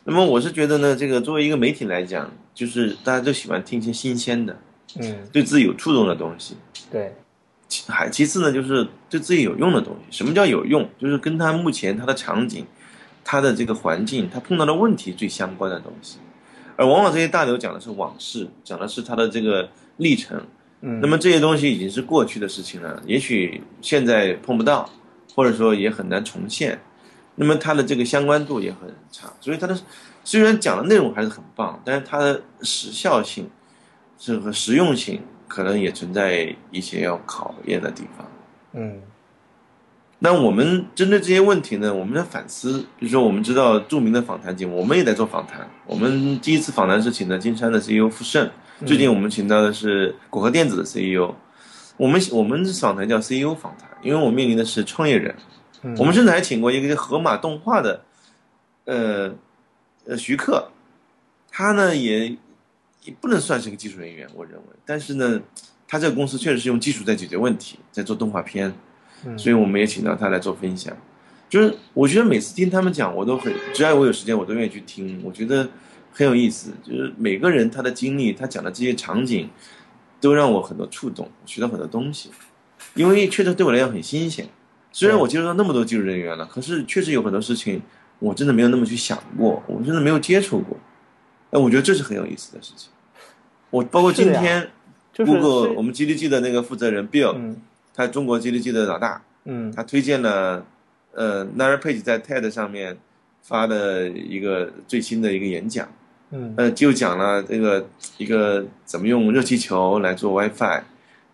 那么我是觉得呢，这个作为一个媒体来讲，就是大家都喜欢听一些新鲜的、嗯，对自己有触动的东西。对，其还其次呢，就是对自己有用的东西。什么叫有用？就是跟他目前他的场景、他的这个环境、他碰到的问题最相关的东西。而往往这些大牛讲的是往事，讲的是他的这个历程。嗯，那么这些东西已经是过去的事情了，也许现在碰不到，或者说也很难重现。那么它的这个相关度也很差，所以它的虽然讲的内容还是很棒，但是它的时效性，这个实用性可能也存在一些要考验的地方。嗯那我们针对这些问题呢，我们在反思，比如说我们知道著名的访谈节目，我们也在做访谈。我们第一次访谈是请的金山的 CEO 傅盛，最近我们请到的是果壳电子的 CEO。我们我们访谈叫 CEO 访谈，因为我面临的是创业人。嗯，我们甚至还请过一个叫河马动画的，呃呃徐克，他呢也也不能算是个技术人员，我认为，但是呢，他这个公司确实是用技术在解决问题，在做动画片。嗯所以我们也请到他来做分享。就是我觉得每次听他们讲，我都很，只要我有时间，我都愿意去听。我觉得很有意思，就是每个人他的经历，他讲的这些场景，都让我很多触动，学到很多东西。因为确实对我来讲很新鲜。虽然我接触到那么多技术人员了，可是确实有很多事情我真的没有那么去想过，我真的没有接触过。哎，我觉得这是很有意思的事情。我包括今天就是，Google 是我们 GDG 的那个负责人 Bill，、嗯他中国 GDG 的老大，嗯他推荐了，呃 n a r Page 在 TED 上面发的一个最新的一个演讲，嗯呃，就讲了这个一个怎么用热气球来做 WiFi，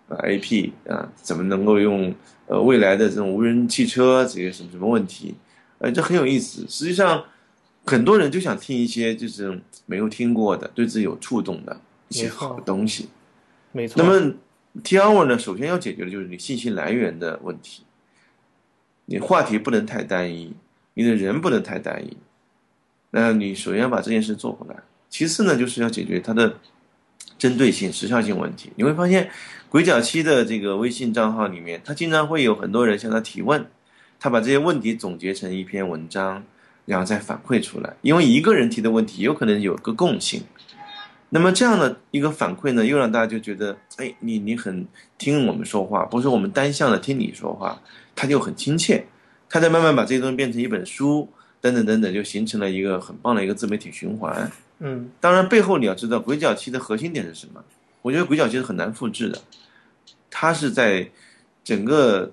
啊 AP 啊，怎么能够用呃未来的这种无人汽车这些什么什么问题，呃，这很有意思。实际上，很多人就想听一些就是没有听过的、对自己有触动的一些好的东西。没错。那么 T hour 呢，首先要解决的就是你信息来源的问题。你话题不能太单一，你的人不能太单一。那你首先要把这件事做回来。其次呢，就是要解决它的针对性、时效性问题。你会发现，鬼脚七的这个微信账号里面，他经常会有很多人向他提问，他把这些问题总结成一篇文章，然后再反馈出来。因为一个人提的问题有可能有个共性。那么这样的一个反馈呢，又让大家就觉得，哎，你你很听我们说话，不是我们单向的听你说话，他就很亲切。他在慢慢把这些东西变成一本书，等等等等，就形成了一个很棒的一个自媒体循环。嗯当然，背后你要知道鬼脚七的核心点是什么？我觉得鬼脚七是很难复制的，它是在整个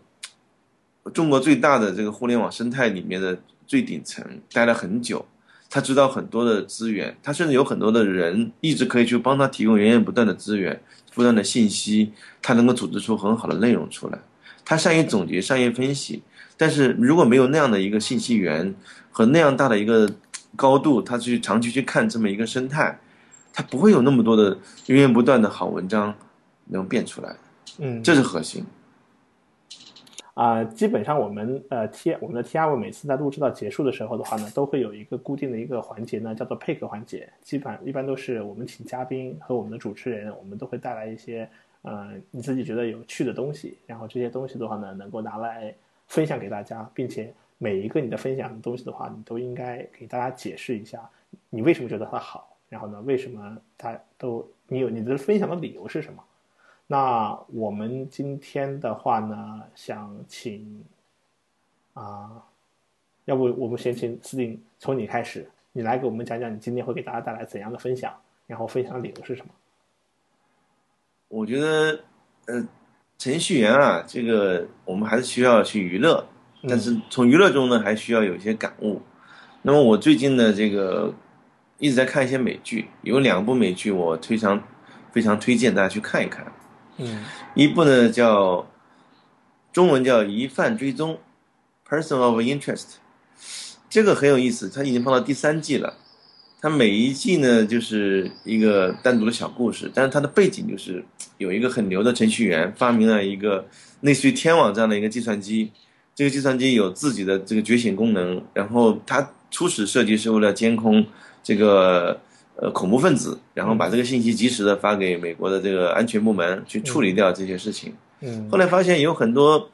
中国最大的这个互联网生态里面的最顶层待了很久，他知道很多的资源，他甚至有很多的人一直可以去帮他提供源源不断的资源、不断的信息，他能够组织出很好的内容出来。他善于总结、善于分析，但是如果没有那样的一个信息源和那样大的一个高度，他去长期去看这么一个生态，他不会有那么多的源源不断的好文章能变出来，嗯，这是核心。啊、基本上我们呃 T 我们的 T R 每次在录制到结束的时候的话呢，都会有一个固定的一个环节呢，叫做配合环节。基本一般都是我们请嘉宾和我们的主持人，我们都会带来一些呃你自己觉得有趣的东西，然后这些东西的话呢，能够拿来分享给大家，并且每一个你的分享的东西的话，你都应该给大家解释一下你为什么觉得它好，然后呢，为什么它都你有你的分享的理由是什么。那我们今天的话呢，想请啊、要不我们先请司令从你开始，你来给我们讲讲你今天会给大家带来怎样的分享，然后分享的理由是什么？我觉得，呃，程序员啊，这个我们还是需要去娱乐，但是从娱乐中呢，还需要有一些感悟。那么我最近呢，这个一直在看一些美剧，有两部美剧我非常非常推荐大家去看一看。嗯。一部呢叫中文叫《疑犯追踪》（Person of Interest），这个很有意思，它已经放到第三季了。它每一季呢就是一个单独的小故事，但是它的背景就是有一个很牛的程序员发明了一个类似于天网这样的一个计算机，这个计算机有自己的这个觉醒功能，然后它初始设计是为了监控这个呃恐怖分子，然后把这个信息及时的发给美国的这个安全部门去处理掉这些事情。嗯后来发现有很多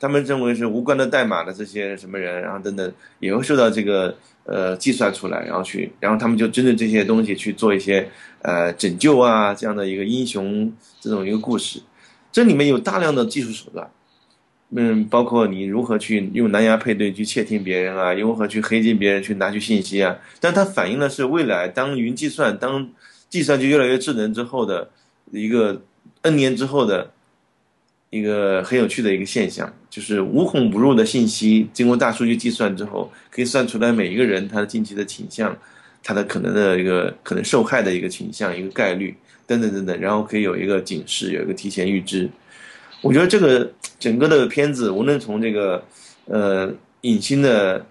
他们认为是无关的代码的这些什么人，然后等等也会受到这个呃计算出来，然后去，然后他们就针对这些东西去做一些呃拯救啊这样的一个英雄这种一个故事。这里面有大量的技术手段，嗯，包括你如何去用蓝牙配对去窃听别人啊，如何去黑进别人去拿取信息啊。但它反映的是未来当云计算、当计算机越来越智能之后的一个 N 年之后的一个很有趣的一个现象，就是无孔不入的信息经过大数据计算之后，可以算出来每一个人他的近期的倾向，他的可能的一个可能受害的一个倾向、一个概率等等等等，然后可以有一个警示，有一个提前预知。我觉得这个整个的片子，无论从这个呃影星的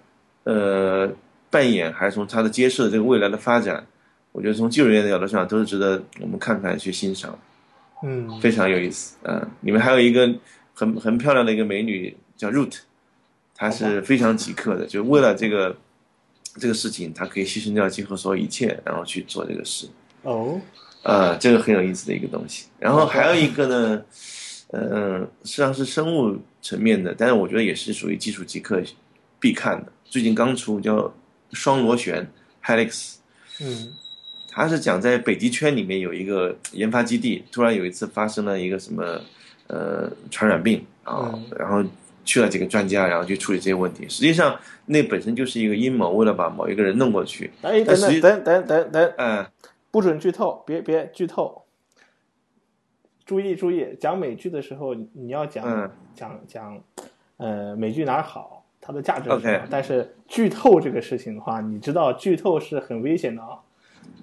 呃扮演，还是从他的揭示的这个未来的发展，我觉得从技术人员的角度上都是值得我们看看去欣赏。嗯非常有意思。嗯、里面还有一个很很漂亮的一个美女叫 Root，她是非常极客的，就为了这个这个事情，她可以牺牲掉几乎所有一切，然后去做这个事。哦呃，这个很有意思的一个东西。然后还有一个呢，嗯、实际上是生物层面的，但是我觉得也是属于技术极客必看的。最近刚出叫双螺旋 Helix，嗯他是讲在北极圈里面有一个研发基地，突然有一次发生了一个什么呃传染病啊，嗯然后去了几个专家，然后去处理这些问题。实际上那本身就是一个阴谋，为了把某一个人弄过去。等等等等等，嗯、不准剧透，别别剧透。注意注意，讲美剧的时候，你你要讲、嗯讲讲，呃，美剧哪儿好，它的价值是什么但是剧透这个事情的话，你知道剧透是很危险的啊。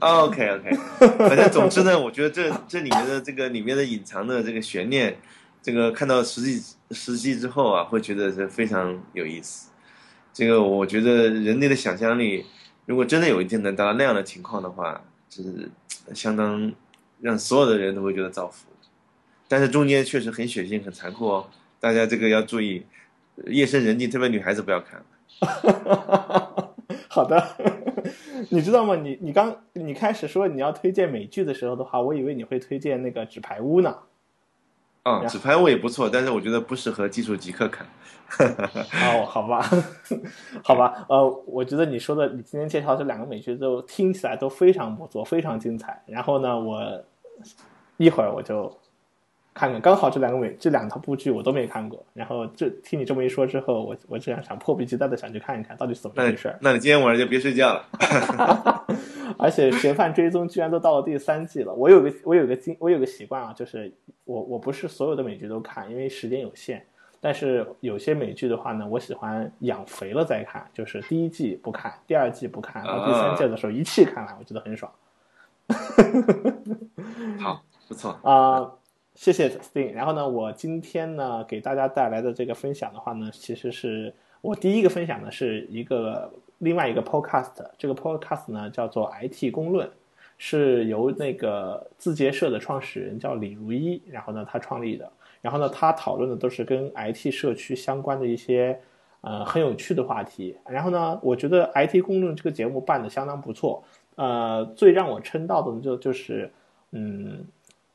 OK OK，反正总之呢，我觉得这这里面的这个里面的隐藏的这个悬念，这个看到实际实际之后啊，会觉得是非常有意思。这个我觉得人类的想象力，如果真的有一天能达到那样的情况的话，是相当让所有的人都会觉得造福。但是中间确实很血腥、很残酷哦，大家这个要注意，夜深人静，特别女孩子不要看。好的，你知道吗？你你刚你开始说你要推荐美剧的时候的话，我以为你会推荐那个《纸牌屋》呢。啊，纸牌屋也不错，但是我觉得不适合技术极客看。哦，好吧，好吧，呃，我觉得你说的，你今天介绍这两个美剧都听起来都非常不错，非常精彩。然后呢，我一会儿我就看看。刚好这两个美这两套部剧我都没看过，然后这听你这么一说之后，我我这样想迫不及待的想去看一看到底是怎么回事。那你今天晚上就别睡觉了。而且《嫌犯追踪》居然都到了第三季了。我有个我有个经我有个习惯啊，就是我我不是所有的美剧都看，因为时间有限。但是有些美剧的话呢，我喜欢养肥了再看，就是第一季不看，第二季不看，到第三季的时候一气看完，我觉得很爽。好，不错啊，谢谢 Sting。然后呢，我今天呢给大家带来的这个分享的话呢，其实是我第一个分享的是一个另外一个 Podcast，这个 Podcast 呢叫做 IT 公论，是由那个字节社的创始人叫李如一，然后呢他创立的。然后呢，他讨论的都是跟 IT 社区相关的一些，呃，很有趣的话题。然后呢，我觉得 IT 公论这个节目办的相当不错。呃，最让我称道的呢就就是，嗯，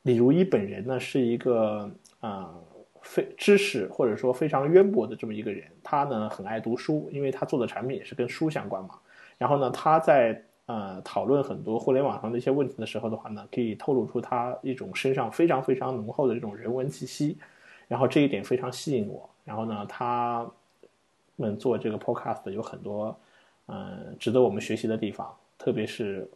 李如一本人呢是一个啊，非知识或者说非常渊博的这么一个人。他呢很爱读书，因为他做的产品也是跟书相关嘛。然后呢，他在。呃，讨论很多互联网上的一些问题的时候的话呢，可以透露出他一种身上非常非常浓厚的这种人文气息，然后这一点非常吸引我。然后呢，他们做这个 podcast 有很多嗯值得我们学习的地方，特别是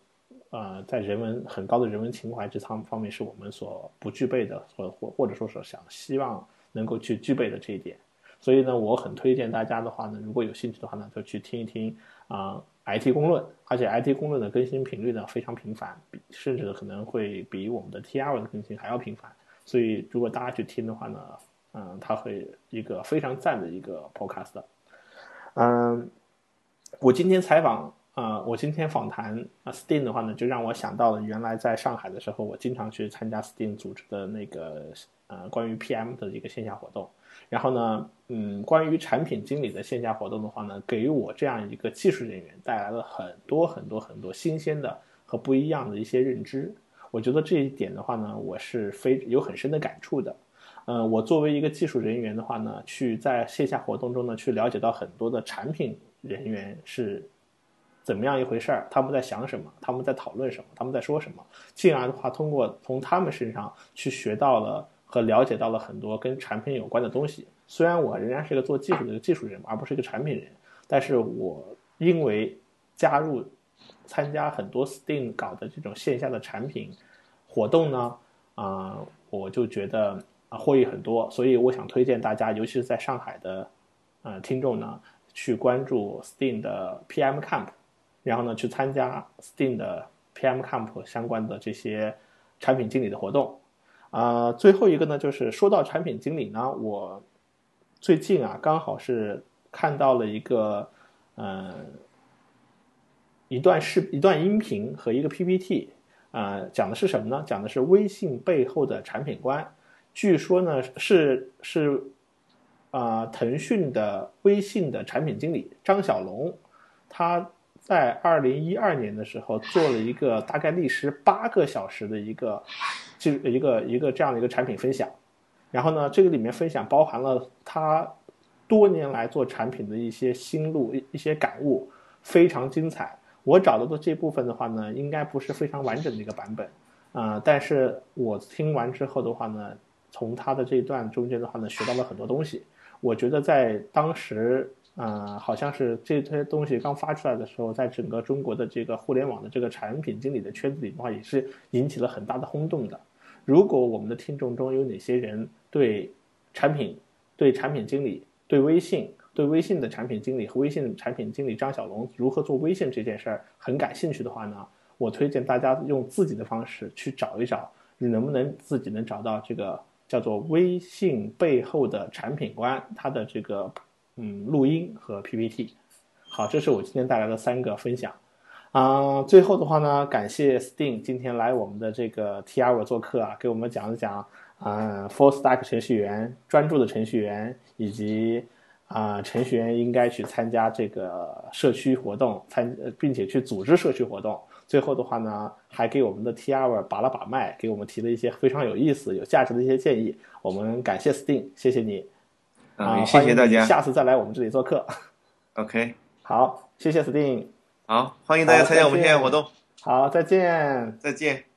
呃在人文很高的人文情怀这方方面是我们所不具备的，或或或者说是想希望能够去具备的这一点。所以呢，我很推荐大家的话呢，如果有兴趣的话呢，就去听一听啊。IT 公论，而且 IT 公论的更新频率呢非常频繁，甚至可能会比我们的 TR 的更新还要频繁。所以如果大家去听的话呢，嗯，它会一个非常赞的一个 Podcast。嗯，我今天采访啊，我今天访谈啊 Steam 的话呢，就让我想到了原来在上海的时候，我经常去参加 Steam 组织的那个呃关于 PM 的一个线下活动。然后呢，嗯，关于产品经理的线下活动的话呢，给我这样一个技术人员带来了很多很多很多新鲜的和不一样的一些认知。我觉得这一点的话呢，我是非有很深的感触的。嗯，我作为一个技术人员的话呢，去在线下活动中呢，去了解到很多的产品人员是怎么样一回事儿，他们在想什么，他们在讨论什么，他们在说什么，进而的话，通过从他们身上去学到了。和了解到了很多跟产品有关的东西。虽然我仍然是一个做技术的技术人，而不是一个产品人，但是我因为加入、参加很多 Steam 搞的这种线下的产品活动呢，啊，我就觉得啊获益很多。所以我想推荐大家，尤其是在上海的呃听众呢，去关注 Steam 的 PM Camp，然后呢去参加 Steam 的 PM Camp 相关的这些产品经理的活动。啊，最后一个呢，就是说到产品经理呢，我最近啊，刚好是看到了一个，嗯，一段视一段音频和一个 PPT，啊，讲的是什么呢？讲的是微信背后的产品观。据说呢，是是啊，腾讯的微信的产品经理张小龙，他在二零一二年的时候做了一个大概历时八个小时的一个。就一个一个这样的一个产品分享，然后呢，这个里面分享包含了他多年来做产品的一些心路、一一些感悟，非常精彩。我找到的这部分的话呢，应该不是非常完整的一个版本，啊，但是我听完之后的话呢，从他的这一段中间的话呢，学到了很多东西。我觉得在当时。啊，好像是这些东西刚发出来的时候，在整个中国的这个互联网的这个产品经理的圈子里的话，也是引起了很大的轰动的。如果我们的听众中有哪些人对产品、对产品经理、对微信、对微信的产品经理和微信的产品经理张小龙如何做微信这件事儿很感兴趣的话呢，我推荐大家用自己的方式去找一找，你能不能自己能找到这个叫做微信背后的产品观，它的这个。嗯，录音和 PPT，好，这是我今天带来的三个分享，啊，最后的话呢，感谢 Sting 今天来我们的这个 TR 做客啊，给我们讲一讲啊，Full Stack 程序员专注的程序员，以及啊，程序员应该去参加这个社区活动，参并且去组织社区活动。最后的话呢，还给我们的 TR 把了把脉，给我们提了一些非常有意思、有价值的一些建议。我们感谢 Sting，谢谢你。啊，谢谢大家，下次再来我们这里做客。OK，好，谢谢 Steam，好，欢迎大家参加我们线下活动。好，再见，再见。